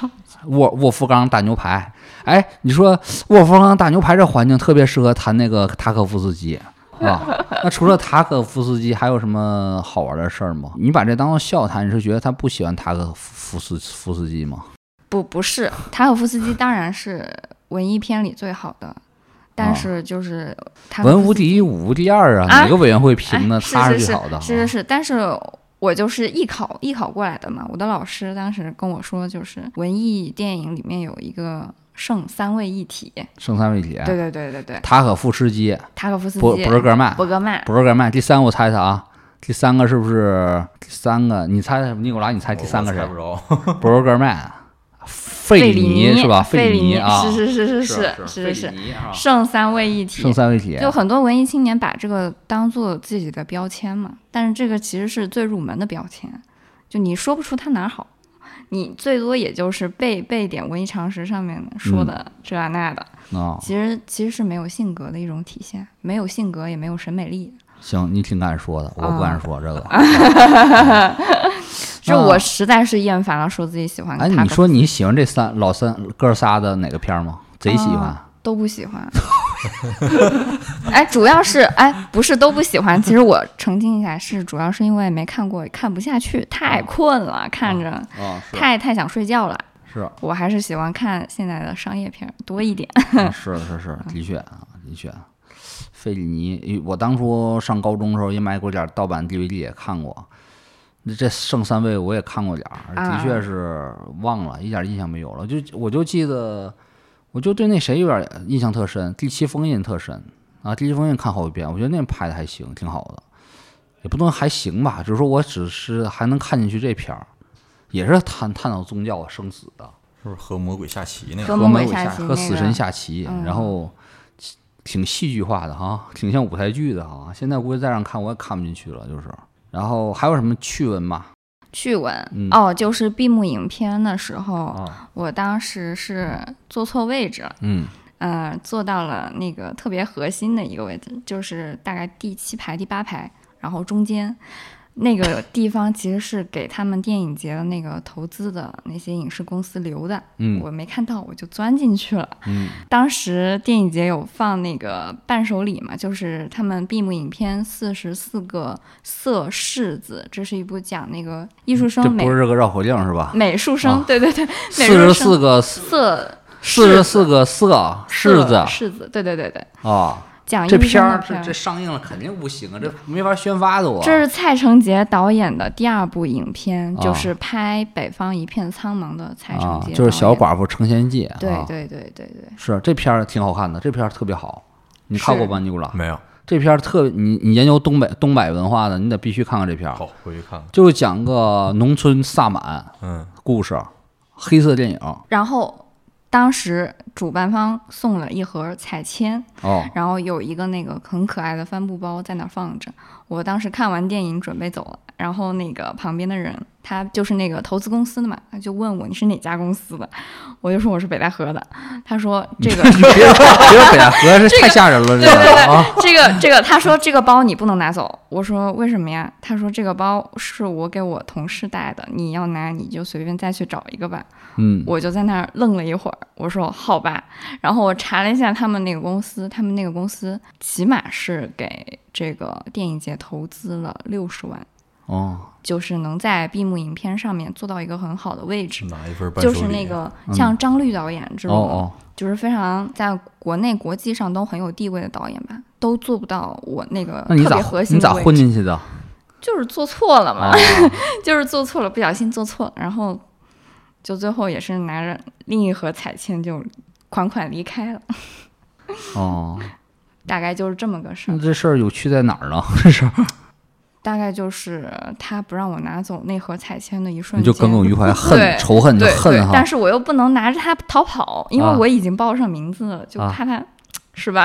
沃沃夫冈大牛排。哎，你说沃夫冈大牛排这环境特别适合谈那个塔可夫斯基啊。那除了塔可夫斯基，还有什么好玩的事儿吗？你把这当做笑谈，你是觉得他不喜欢塔可夫斯夫斯基吗？不不是塔可夫斯基，当然是文艺片里最好的，但啊是就是文无第一，武无第二啊！啊哪个委员会评的哎他是是最好的？啊是是是，但是我就是艺考艺考过来的嘛。我的老师当时跟我说，就是文艺电影里面有一个圣三位一体。圣三位一体，对对对对对，塔可夫斯基、塔可夫斯博基、博尔格曼、伯格曼，博尔格曼。第三个我猜猜啊，第三个是不是第三个？你猜猜，尼古拉，你猜第三个谁我猜？不着。博尔格曼、费里尼是吧？费里尼啊，是是是是是是是，圣三位一体，圣三位一体，就很多文艺青年把这个当做自己的标签嘛。但是这个其实是最入门的标签，就你说不出它哪好，你最多也就是背背点文艺常识上面说的这啊那的。其实其实是没有性格的一种体现，没有性格也没有审美力。行，你挺敢说的，我不敢说这个。就我实在是厌烦了说自己喜欢啊哎，你说你喜欢这三老三哥仨的哪个片儿吗？贼喜欢。啊都不喜欢。哎，主要是哎，不是都不喜欢。其实我澄清一下，是主要是因为没看过，看不下去，太困了，看着太太想睡觉了。是我还是喜欢看现在的商业片多一点。是是是，的确啊，的确。费里尼，我当初上高中的时候也买过点儿盗版 DVD 也看过，那这剩三位我也看过点儿，的啊确是忘了，一点印象没有了。就我就记得，我就对那谁有点印象特深，《第七封印》特深啊，《第七封印》看好几遍，我觉得那拍的还行，挺好的，也不能还行吧，就是说我只是还能看进去这片儿，也是探探讨宗教生死的。是不是和魔鬼下棋那和个？和魔鬼下魔鬼下棋和死神下棋，嗯然后挺戏剧化的哈，挺像舞台剧的哈。现在估计再让看我也看不进去了，就是。然后还有什么趣闻吗？趣闻、嗯哦，就是闭幕影片的时候，啊，我当时是坐错位置了。嗯呃，坐到了那个特别核心的一个位置，就是大概第七排、第八排，然后中间那个地方其实是给他们电影节的那个投资的那些影视公司留的，嗯我没看到，我就钻进去了。嗯当时电影节有放那个伴手礼嘛，就是他们闭幕影片《四十四个色柿子》，这是一部讲那个艺术生美不是这个绕口令是吧？美术生，啊对对对，四十四个色四十四个色柿子柿子，对对对对，啊，这片儿这这上映了肯定不行啊，这没法宣发的我。这是蔡成杰导演的第二部影片，啊就是拍《北方一片苍茫》的蔡成啊杰、，就是小。寡妇成仙记。啊对对对对对，是这片儿挺好看的，这片儿特别好，你看过班，尼古拉？没有。这片儿特你你研究东北东北文化的，你得必须看看这片儿。好，回去看看。就是讲个农村萨满嗯，故事，黑色电影然后当时主办方送了一盒彩铅，哦，然后有一个那个很可爱的帆布包在那放着。我当时看完电影准备走了，然后那个旁边的人他就是那个投资公司的嘛，他就问我你是哪家公司的，我就说我是北戴河的。他说 这个别 别北戴河，这太吓人了，这对对对个啊，这个这个，他说这个包你不能拿走。我说为什么呀？他说这个包是我给我同事带的，你要拿你就随便再去找一个吧。嗯我就在那儿愣了一会儿，我说好吧。然后我查了一下他们那个公司，他们那个公司起码是给这个电影节投资了六十万，哦，就是能在闭幕影片上面做到一个很好的位置。就是那个像张律导演这种，哦哦，就是非常在国内国际上都很有地位的导演吧，都做不到我那个特别核心你咋的位置，混进去的？就是做错了嘛，啊，就是做错了，不小心做错了，然后就最后也是拿着另一盒彩券就款款离开了，哦，大概就是这么个事儿。那这事儿有趣在哪儿呢？这事儿大概就是他不让我拿走那盒彩铅的一瞬你间，就耿耿于怀，恨对仇恨就恨，哈但。是我又不能拿着它逃跑，因为啊我已经报上名字了，就啊怕他、是吧？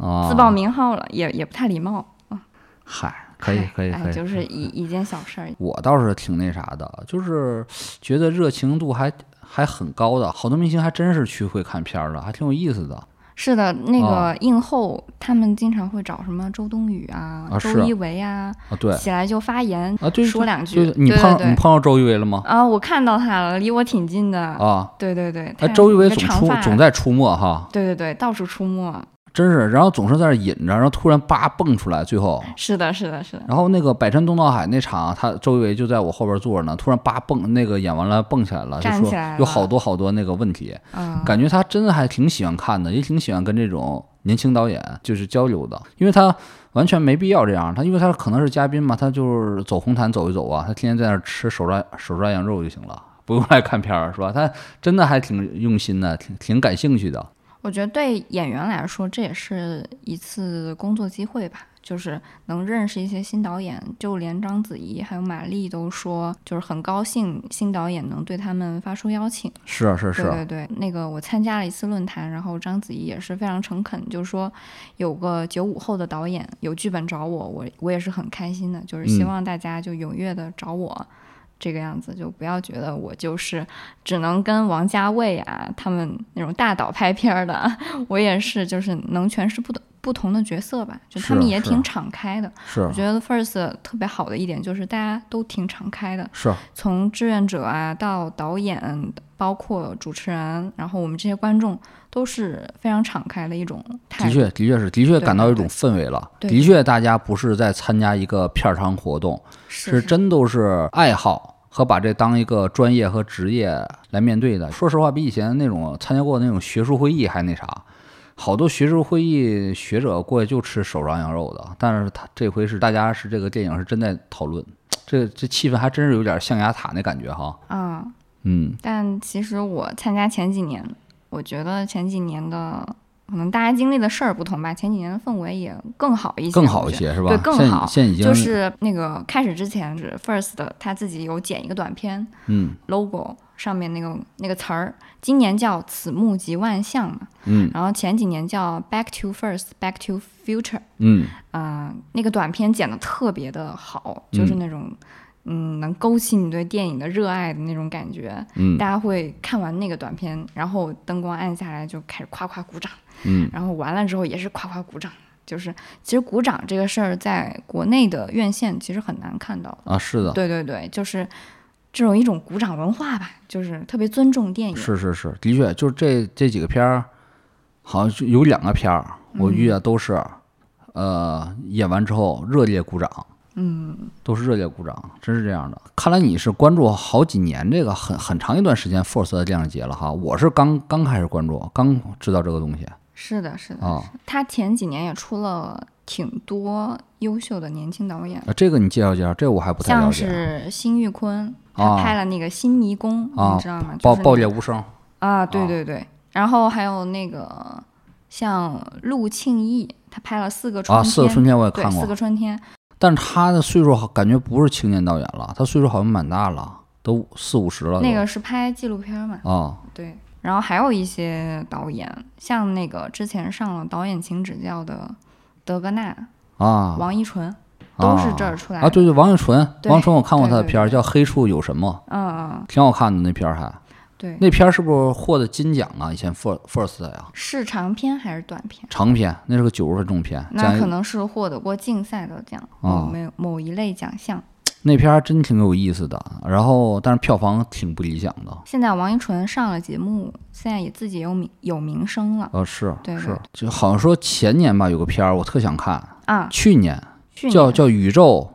啊，自报名号了，也也不太礼貌啊。嗨，可以可以可以，就是一一件小事儿。我倒是挺那啥的，就是觉得热情度还还很高的，好多明星还真是去会看片儿的，还挺有意思的。是的，那啊个映后、他们经常会找什么周冬雨啊、啊周一围啊，啊，对起来就发言，啊，对，说两句。对你碰你碰到周一围了吗？啊，我看到他了，离我挺近的。啊，对对对，他，他周一围总出总在出没哈，对对对，到处出没。真是，然后总是在那儿引着，然后突然叭蹦出来，最后，是的，是的，是的。然后那个百川东到海那场，他周一围就在我后边坐着呢，突然叭蹦，那个演完了蹦起来了，就说有好多好多那个问题，嗯，感觉他真的还挺喜欢看的，也挺喜欢跟这种年轻导演就是交流的，因为他完全没必要这样，他因为他可能是嘉宾嘛，他就是走红毯走一走啊，他天天在那儿吃手抓手抓羊肉就行了，不用来看片儿是吧？他真的还挺用心的，挺挺感兴趣的。我觉得对演员来说，这也是一次工作机会吧，就是能认识一些新导演。就连章子怡还有马丽都说，就是很高兴新导演能对他们发出邀请。是啊是是，对对对，那个我参加了一次论坛，然后章子怡也是非常诚恳，就是说有个九五后的导演有剧本找我，我我也是很开心的，就是希嗯望大家就踊跃的找我。这个样子就不要觉得我就是只能跟王家卫啊他们那种大导拍片儿的，我也是就是能诠释不同不同的角色吧，就他们也挺敞开的。是我觉得 First 特别好的一点就是大家都挺敞开的，是，从志愿者啊到导演，包括主持人，然后我们这些观众都是非常敞开的一种态度。的确的确是的确感到一种氛围了。对的确，大家不是在参加一个片儿场活动，是是真都是爱好和把这当一个专业和职业来面对的。说实话，比以前那种参加过的那种学术会议还那啥。好多学术会议学者过去就吃手抓羊肉的，但是他这回是大家是这个电影是真在讨论，这这气氛还真是有点象牙塔那感觉哈。嗯、嗯，但其实我参加前几年，我觉得前几年的可能大家经历的事儿不同吧，前几年的氛围也更好一些，更好一些是吧？对，更好。现在已经就是那个开始之前是 First 的他自己有剪一个短片嗯 logo 上面那个那个词儿，今年叫“此目即万象”嘛，嗯然后前几年叫 “Back to First, Back to Future”。嗯啊、那个短片剪的特别的好，就是那种，嗯，能勾起你对电影的热爱的那种感觉。嗯大家会看完那个短片，然后灯光暗下来就开始夸夸鼓掌，嗯然后完了之后也是夸夸鼓掌。就是其实鼓掌这个事儿，在国内的院线其实很难看到。啊，是的，对对对，就是这种一种鼓掌文化吧，就是特别尊重电影。是是是，的确，就是这这几个片儿，好像就有两个片儿，我遇见都是，呃，演完之后热烈鼓掌，嗯，都是热烈鼓掌，真是这样的。看来你是关注好几年这个很很长一段时间 Force 的电影节了哈，我是刚刚开始关注，刚知道这个东西是的，是的。啊。他前几年也出了挺多优秀的年轻导演。啊这个你介绍介绍，这个我还不太了解像。是辛玉坤，他啊拍了那个《新迷宫》，啊你知道吗？爆爆裂无声啊，对啊对对。然后还有那个像陆庆义，他拍了四个春啊，天，四个春天我也对，看过四，个春天，但是他的岁数好感觉不是青年导演了，他岁数好像蛮大了，都四五十了。那个是拍纪录片嘛？啊对。然后还有一些导演，像那个之前上了导演请指教的德格纳、啊王一纯，都是这儿出来的啊，对对，王一纯，王一纯我看过他的片儿，叫《黑处有什么嗯嗯，》，挺好看的那片儿还。对，那片儿是不是获的金奖啊？以前 First First 的呀，是长篇还是短篇？长片，那是个九十分钟片。那可能是获得过竞赛的奖，哦某没某一类奖项。那片儿真挺有意思的，然后但是票房挺不理想的。现在王一淳上了节目，现在也自己有名有名声了呃，是是对是，就好像说前年吧，有个片儿我特想看，啊。去年去年叫叫宇宙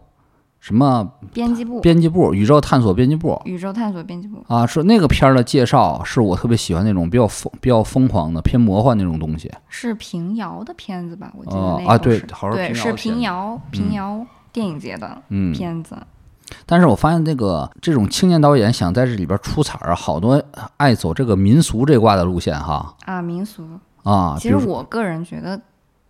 什么编辑部编辑部，宇宙探索编辑部宇宙探索编辑部，啊，是那个片儿的介绍，是我特别喜欢那种比较疯、比较疯狂的、偏魔幻那种东西。是平遥的片子吧？我记得那哦啊对个是好像对，是平遥平遥电影节的嗯，片子。但是我发现这个这种青年导演想在这里边出彩儿，好多爱走这个民俗这挂的路线哈啊，民俗。啊，其实我个人觉得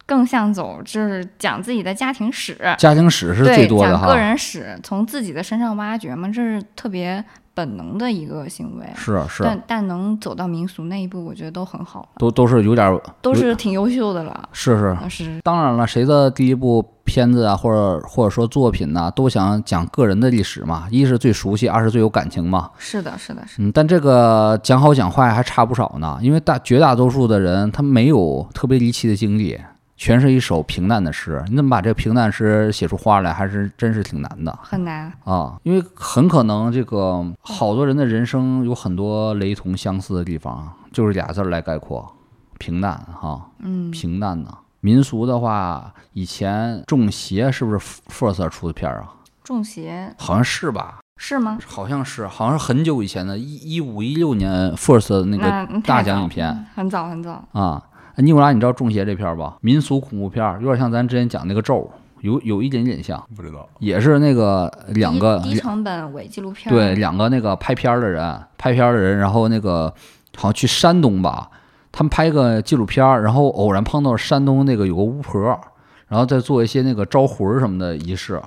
更像走就是讲自己的家庭史，家庭史是，最多的个，人史，从自己的身上挖掘嘛，这是特别本能的一个行为。是是，但但能走到民俗那一步，我觉得都很好，都都是有点儿都是挺优秀的了。是是。是当然了，谁的第一部片子啊，或者或者说作品呢、都想讲个人的历史嘛，一是最熟悉，二是最有感情嘛。是的，是的，是的。嗯，但这个讲好讲坏还差不少呢，因为大绝大多数的人他没有特别离奇的经历，全是一首平淡的诗。你怎么把这个平淡诗写出花来，还是真是挺难的很难，啊！因为很可能这个好多人的人生有很多雷同相似的地方，就是俩字儿来概括：平淡哈。嗯，平淡的。民俗的话，以前中邪是不是 First 出的片儿啊？中邪好像是吧？是吗？好像是，好像是很久以前的，一一五一六年 First 的那个大奖影片很早很早。啊。尼古拉，你知道中邪这片儿吧？民俗恐怖片儿，有点像咱之前讲那个咒，有有一点点像，不知道。也是那个两个低低成本伪纪录片，对，两个那个拍片儿的人，拍片儿的人，然后那个好像去山东吧，他们拍个纪录片儿，然后偶然碰到山东那个有个巫婆，然后再做一些那个招魂儿什么的仪式，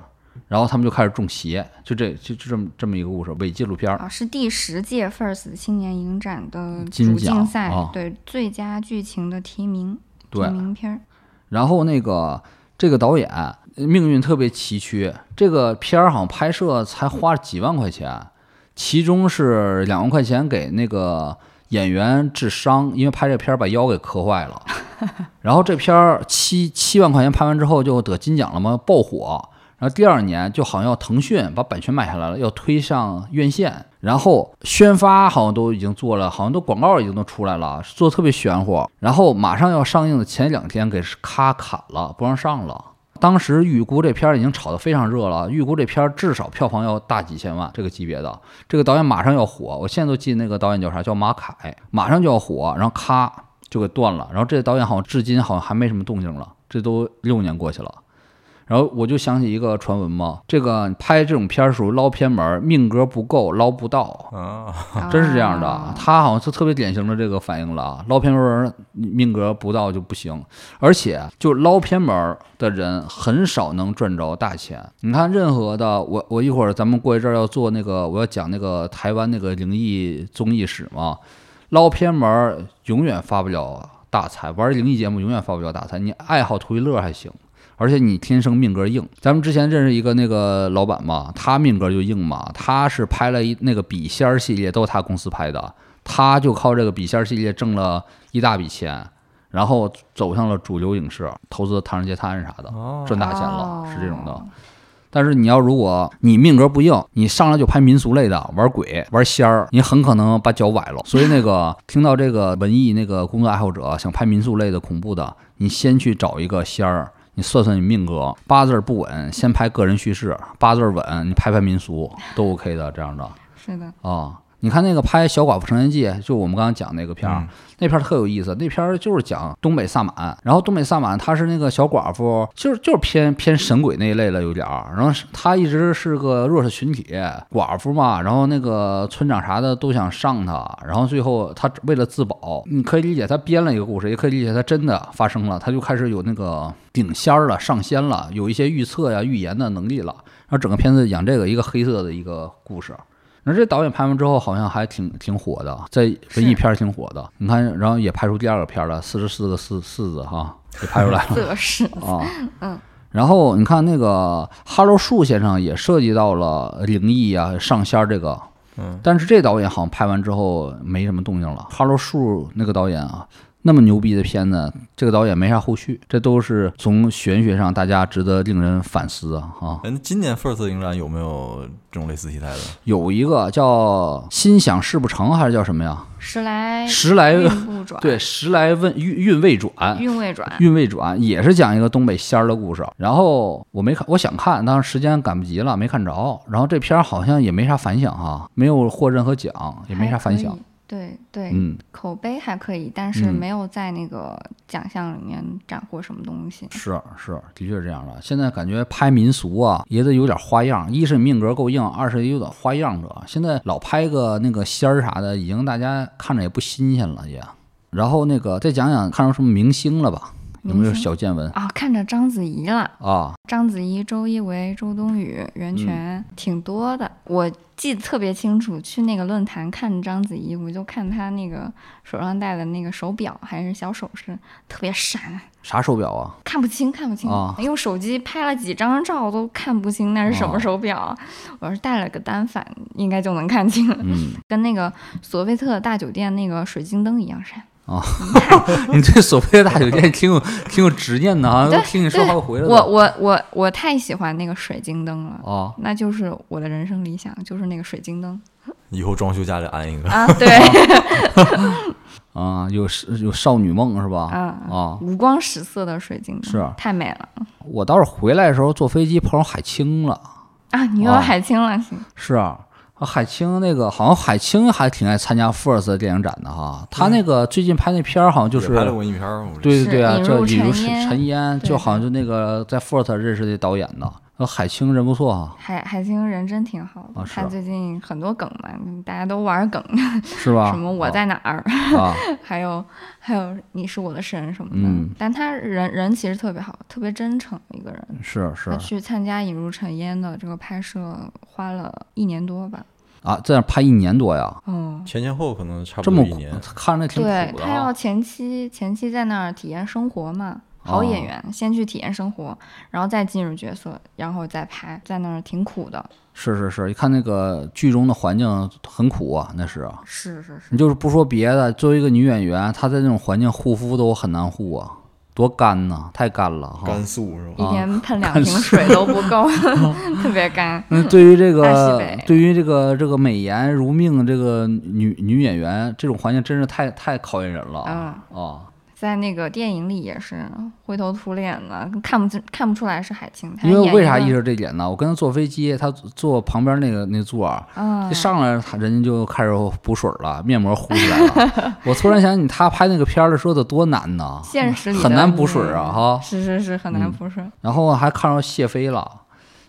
然后他们就开始中邪，就这就就这么这么一个故事，伪纪录片儿。啊，是第十届 First 青年影展的主竞赛，啊对最佳剧情的提名，提名片儿。然后那个这个导演命运特别崎岖，这个片儿好像拍摄才花了几万块钱，其中是两万块钱给那个演员治伤，因为拍这片儿把腰给磕坏了。然后这片儿七七万块钱拍完之后就得金奖了嘛，爆火。然后第二年就好像要腾讯把版权买下来了，要推上院线，然后宣发好像都已经做了，好像都广告已经都出来了，做的特别玄乎。然后马上要上映的前两天给咔砍了，不让上了。当时预估这片儿已经炒得非常热了，预估这片儿至少票房要大几千万这个级别的。这个导演马上要火，我现在都记得那个导演叫啥，叫马凯，马上就要火，然后咔就给断了。然后这个导演好像至今好像还没什么动静了，这都六年过去了。然后我就想起一个传闻嘛，这个拍这种片儿属于捞偏门儿，命格不够捞不到，啊，真是这样的啊。他好像是特别典型的这个反应了，捞偏门儿命格不到就不行，而且就捞偏门儿的人很少能赚着大钱。你看，任何的我我一会儿咱们过一阵儿要做那个，我要讲那个台湾那个灵异综艺史嘛，捞偏门儿永远发不了大财，玩灵异节目永远发不了大财。你爱好图一乐还行。而且你天生命格硬，咱们之前认识一个那个老板嘛，他命格就硬嘛，他是拍了一那个笔仙儿系列，都是他公司拍的，他就靠这个笔仙儿系列挣了一大笔钱，然后走向了主流影视，投资《唐人街探案》啥的，赚大钱了，是这种的。但是你要如果你命格不硬，你上来就拍民俗类的，玩鬼玩仙儿，你很可能把脚崴了。所以那个听到这个文艺那个工作爱好者想拍民俗类的恐怖的，你先去找一个仙儿，你算算你命格，八字儿不稳，先拍个人叙事；八字儿稳，你拍拍民俗都 OK 的，这样的是的，啊。你看那个拍《小寡妇成年记》，就我们刚刚讲那个片儿，嗯那片儿特有意思。那片儿就是讲东北萨满，然后东北萨满他是那个小寡妇，就是就是偏偏神鬼那一类了有点儿。然后是他一直是个弱势群体，寡妇嘛，然后那个村长啥的都想上他，然后最后他为了自保，你可以理解他编了一个故事，也可以理解他真的发生了，他就开始有那个顶仙儿了，上仙了，有一些预测呀、预言的能力了。然后整个片子讲这个一个黑色的一个故事。那这导演拍完之后，好像还挺挺火的，在文艺片儿挺火的。你看，然后也拍出第二个片儿了，四十四个四四字哈，也拍出来了 这是啊。然后你看那个哈喽树先生也涉及到了灵异啊、上仙儿这个，嗯，但是这导演好像拍完之后没什么动静了。哈喽树那个导演啊，那么牛逼的片子，这个导演没啥后续，这都是从玄学上大家值得令人反思啊啊！哎，那今年 First 影展有没有这种类似题材的？有一个叫“心想事不成”还是叫什么呀？时来时来运 不转，对，时来问运运未转，运未转。运未转也是讲一个东北仙儿的故事。然后我没看，我想看，但是时间赶不及了，没看着。然后这片儿好像也没啥反响哈，没有获任何奖，也没啥反响。对对，嗯，口碑还可以，但是嗯没有在那个奖项里面斩获什么东西。是是，的确是这样的。现在感觉拍民俗啊，也得有点花样。一是命格够硬，二是也有点花样这。现在老拍个那个仙儿啥的，已经大家看着也不新鲜了也。然后那个再讲讲看着什么明星了吧？有没有小见闻啊，看着章子怡了，啊？章子怡、周一围、周冬雨、袁嗯泉，挺多的。我记得特别清楚，去那个论坛看章子怡，我就看她那个手上戴的那个手表还是小首饰，特别闪，啥手表啊？看不清，看不清。啊用手机拍了几张照都看不清那是什哦么手表。我要是带了个单反，应该就能看清，嗯，跟那个索菲特大酒店那个水晶灯一样闪。你对所谓的大酒店 挺有挺有执念的，好像对都听你说好几回了。我我我我太喜欢那个水晶灯了。哦，那就是我的人生理想，就是那个水晶灯以后装修家里安一个。啊，对，啊，有是有少女梦是吧？啊，啊，五光十色的水晶灯，是太美了我倒是回来的时候坐飞机碰上海清了。啊！你又海清了，行，是啊，海清那个好像海清还挺爱参加 First 的电影展的哈。他那个最近拍那片儿好像就是拍了文艺片儿，对对对啊，是引入这引入尘烟尘烟，就好像就那个在 First 认识的导演的。呃，海清人不错啊，海海清人真挺好的。啊是他最近很多梗嘛，大家都玩梗，是吧？什么我在哪儿，啊，还有还有你是我的神什么的。嗯但他人人其实特别好，特别真诚一个人。是是他去参加《引入尘烟》的这个拍摄，花了一年多吧。啊，在那拍一年多呀，嗯，前前后可能差不这么苦多一年。，看着挺苦的对他要啊。前期前期在那儿体验生活嘛，好演哦员、先去体验生活，然后再进入角色，然后再拍，在那儿挺苦的。是是是，一看那个剧中的环境很苦啊，那是啊。是是是，你就是不说别的，作为一个女演员，她在那种环境护肤都很难护啊，多干呐，太干了哈。甘肃是吧？一天 喷两瓶水都不够，特别干。那对于这个，对于这个这个美颜如命这个女女演员，这种环境真是太太考验人了啊！啊，在那个电影里也是灰头土脸的，看不清看不出来是海清。因为为啥意识这点呢？我跟他坐飞机，他坐旁边那个那座一，上来他人家就开始补水了，面膜糊起来了。我突然想起他拍那个片儿的时候得多难呢，现实里很难补水啊嗯哈。是是是，很难嗯补水。然后还看到谢飞了。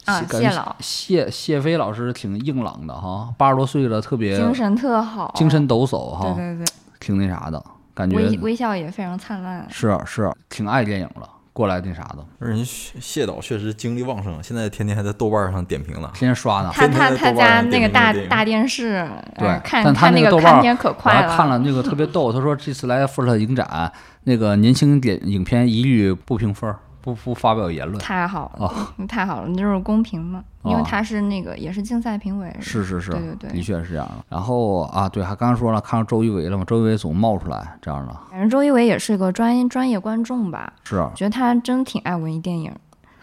啊感谢老谢谢飞老师挺硬朗的哈，八十多岁了，特别精神特好，精神抖擞哈，对对对，挺那啥的感觉微微笑也非常灿烂。是是挺爱电影了，过来那啥的，人谢谢导确实精力旺盛，现在天天还在豆瓣上点评呢。天天刷呢。他他他家那个大大电视，对呃看但他那个豆瓣儿看片可快了，看了那个特别逗，他说这次来富士特影展，那个年轻点影片一律不评分儿，不不发表言论。太好了，太好了，那就是公平嘛，因为哦他是那个也是竞赛评委，是是是，对对对的确是这样的。然后啊，对，还刚刚说了，看到周一围了嘛，周一围总冒出来这样的，反正周一围也是个专专业观众吧，是觉得他真挺爱文艺电影，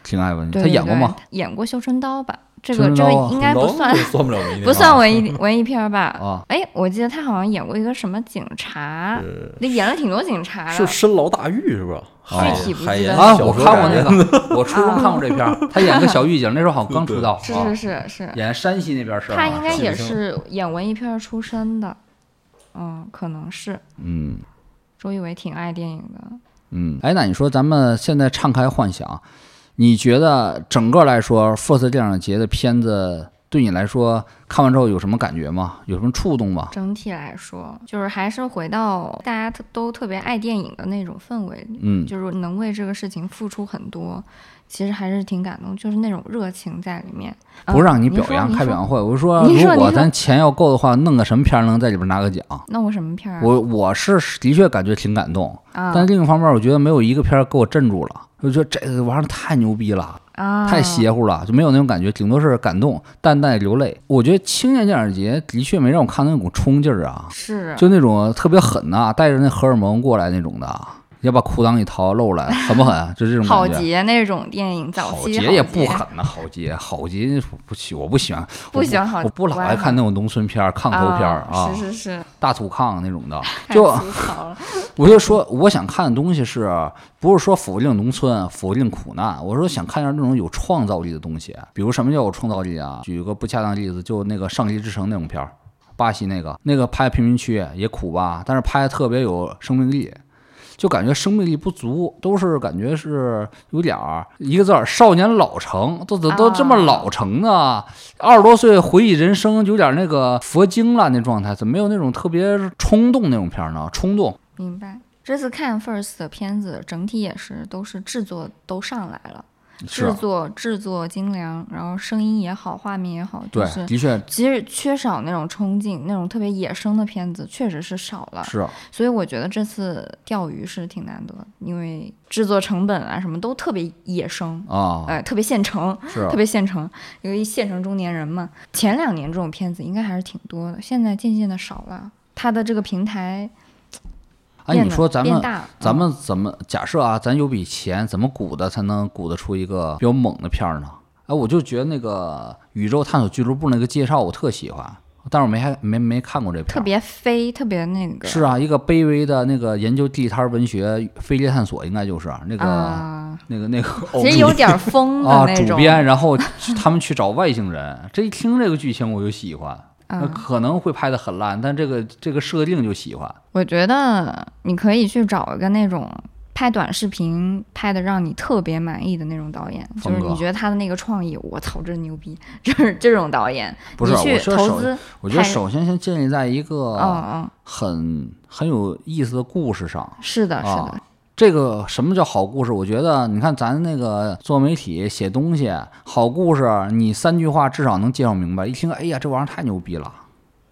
挺爱文艺。他演过吗？？演过《绣春刀》吧？这个这个应该不算算不了文艺，不算文 艺文艺片儿吧？啊，哎，我记得他好像演过一个什么警察，呃那演了挺多警察是。深牢大狱是吧？海 具体不记得啊，我看过那个，我初中看过这片儿，他演个小狱警，那时候好像刚出道，是啊是是是，演山西那边是吧？他应该也是演文艺片儿出身的，嗯，可能是。嗯周一围挺爱电影的，嗯，哎，那你说咱们现在敞开幻想，你觉得整个来说，First 电影节的片子对你来说看完之后有什么感觉吗？有什么触动吗？整体来说，就是还是回到大家特都特别爱电影的那种氛围，嗯，就是能为这个事情付出很多，其实还是挺感动，就是那种热情在里面。不是让你嗯表扬你开表扬会，我是说，说如果咱钱要够的话，弄个什么片儿能在里边拿个奖？那我什么片？我我是的确感觉挺感动，啊但另一方面，我觉得没有一个片儿给我镇住了。我觉得这个玩意儿太牛逼了，啊，太邪乎了，就没有那种感觉，顶多是感动，淡淡流泪。我觉得青年电影节的确没让我看到那股冲劲儿啊，是就那种特别狠呐、带着那荷尔蒙过来那种的，要把裤裆给掏露出来，狠不狠？就这种郝感觉。杰那种电影，早期郝杰也不狠呐，郝杰，郝杰不喜，我不喜欢，不喜欢郝我不老爱爱看那种农村片儿、炕头片儿啊，是是是，大土炕那种的。太就。我就说，我想看的东西是不是说否定农村、否定苦难？我说想看点那种有创造力的东西，比如什么叫有创造力啊？举个不恰当的例子，就那个《上帝之城》那种片儿，巴西那个，那个拍贫民区也苦吧，但是拍的特别有生命力。就感觉生命力不足，都是感觉是有点儿一个字儿少年老成，都都都这么老成呢？二十多岁回忆人生，有点那个佛经了那状态，怎么没有那种特别冲动那种片儿呢？冲动，明白。这次看 First 的片子，整体也是都是制作都上来了，制作制作精良，然后声音也好，画面也好，就对，是的确其实缺少那种冲劲，那种特别野生的片子确实是少了。是。所以我觉得这次钓鱼是挺难得，因为制作成本啊什么都特别野生，啊，呃，特别现成，是特别现成。因为现成中年人嘛，前两年这种片子应该还是挺多的，现在渐渐的少了。它的这个平台哎，你说咱们，咱嗯们怎么假设啊？咱有笔钱，怎么鼓的才能鼓得出一个比较猛的片儿呢？哎，我就觉得那个宇宙探索俱乐部那个介绍我特喜欢，但是我没还没没看过这片儿。特别飞，特别那个是啊，一个卑微的那个研究地摊文学飞猎探索，应该就是那个、啊，那个那个 其实有点疯的啊那种。主编，然后他们去找外星人，这一听这个剧情我就喜欢。那嗯，可能会拍的很烂，但这个这个设定就喜欢。我觉得你可以去找一个那种拍短视频拍的让你特别满意的那种导演，就是你觉得他的那个创意，我操，真牛逼，就是这种导演，不是，你去投资，我觉得首先先建立在一个嗯嗯，很很有意思的故事上。是的，是的。啊，这个什么叫好故事？我觉得，你看咱那个做媒体写东西，好故事，你三句话至少能介绍明白。一听，哎呀，这玩意儿太牛逼了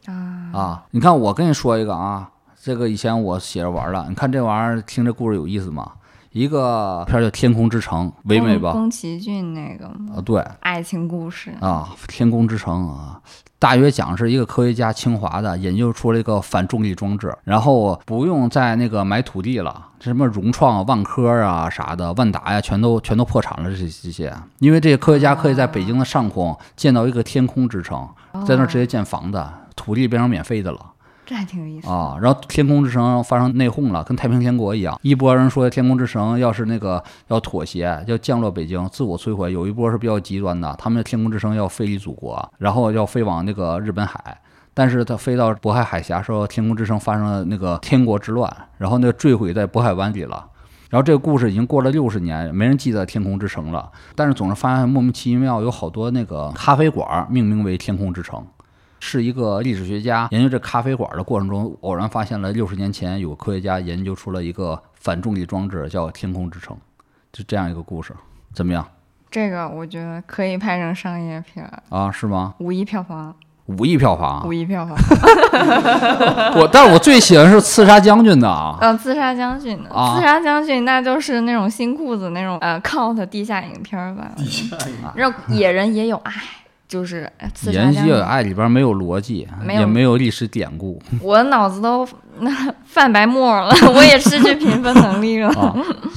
啊，啊！你看，我跟你说一个啊，这个以前我写着玩的，你看这玩意儿，听这故事有意思吗？一个片儿叫《天空之城》，唯美吧？宫崎骏那个啊，对爱情故事，啊，《天空之城》啊，大约讲是一个科学家清华的研究出了一个反重力装置，然后不用再那个买土地了，这什么融创啊、万科啊啥的、万达呀，全都全都破产了。这些这些，因为这些科学家可以在北京的上空建造一个天空之城，在那儿直接建房子，土地变成免费的了。还挺有意思。啊，然后天空之城发生内讧了，跟太平天国一样。一波人说天空之城要是那个要妥协，要降落北京，自我摧毁；有一波是比较极端的，他们天空之城要飞离祖国，然后要飞往那个日本海。但是他飞到渤海海峡说，天空之城发生了那个天国之乱，然后那个坠毁在渤海湾里了。然后这个故事已经过了六十年，没人记得天空之城了。但是总是发现莫名其妙有好多那个咖啡馆命名为天空之城。是一个历史学家研究这咖啡馆的过程中，偶然发现了六十年前有科学家研究出了一个反重力装置，叫天空之城，就这样一个故事，怎么样这个我觉得可以拍成商业片儿，啊？是吗？五亿票房，五亿票房五，亿票房。我但是我最喜欢是刺杀将军的啊，嗯，刺杀将军的，啊刺杀将军那就是那种新裤子那种呃 cult 地下影片儿吧。地下影，然后野人也有爱，就是呃刺杀延禧有。爱里边没有逻辑，没有也没有历史典故 我脑子都那泛白沫了，我也失去 评分能力了。啊。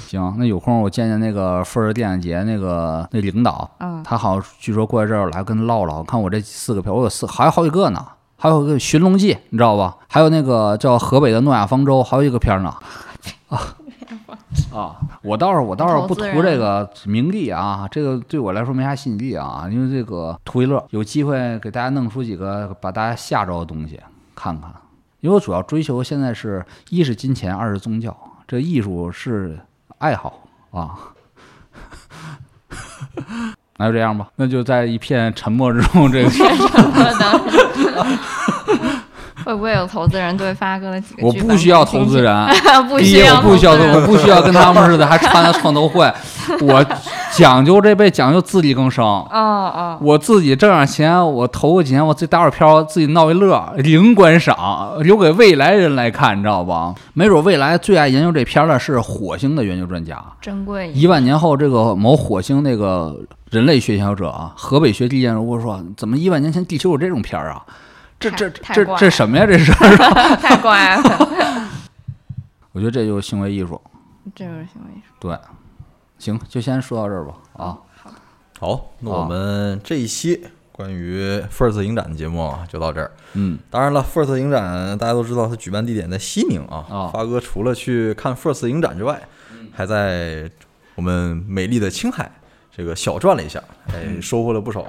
行，那有空我见见那个富尔电影节那个那领导，嗯，他好像据说过来这儿来跟他唠唠，看我这四个片，我有四，还有好几个呢，还有个《寻龙记》，你知道吧？还有那个叫河北的诺亚方舟，还有一个片儿呢。啊啊！我倒是我倒是不图这个名利啊，这个对我来说没啥吸引力啊，因为这个图一乐，有机会给大家弄出几个把大家吓着的东西看看。因为我主要追求现在是一是金钱，二是宗教，这艺术是爱好啊。那就这样吧，那就在一片沉默之中，这个 会不会有投资人对发哥的几个我不需要投资人，不需要我不需要，投资人我不需要跟他们似的还参加创投会，我讲究这辈讲究自力更生。哦哦，我自己挣点钱，我投个几年，我自己打会儿票，自己闹一乐，零观赏，留给未来人来看，你知道吧？没准未来最爱研究这片儿的是火星的研究专家。珍贵一万年后，这个某火星那个人类学研究者啊，河北学地研如果说，怎么一万年前地球有这种片儿啊？这这这这什么呀？这是？太乖了，我觉得这就是行为艺术。这就是行为艺术。对，行，就先说到这儿吧。啊，好，那我们这一期关于 First 影展的节目啊，就到这儿。嗯，当然了，First 影展大家都知道，它举办地点在西宁啊。啊发哥除了去看 First 影展之外，还在我们美丽的青海这个小转了一下，哎，收获了不少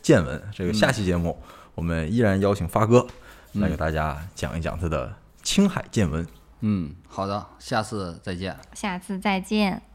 见闻。这个下期节目，我们依然邀请发哥来给大家讲一讲他的青海见闻。嗯，好的，下次再见。下次再见。「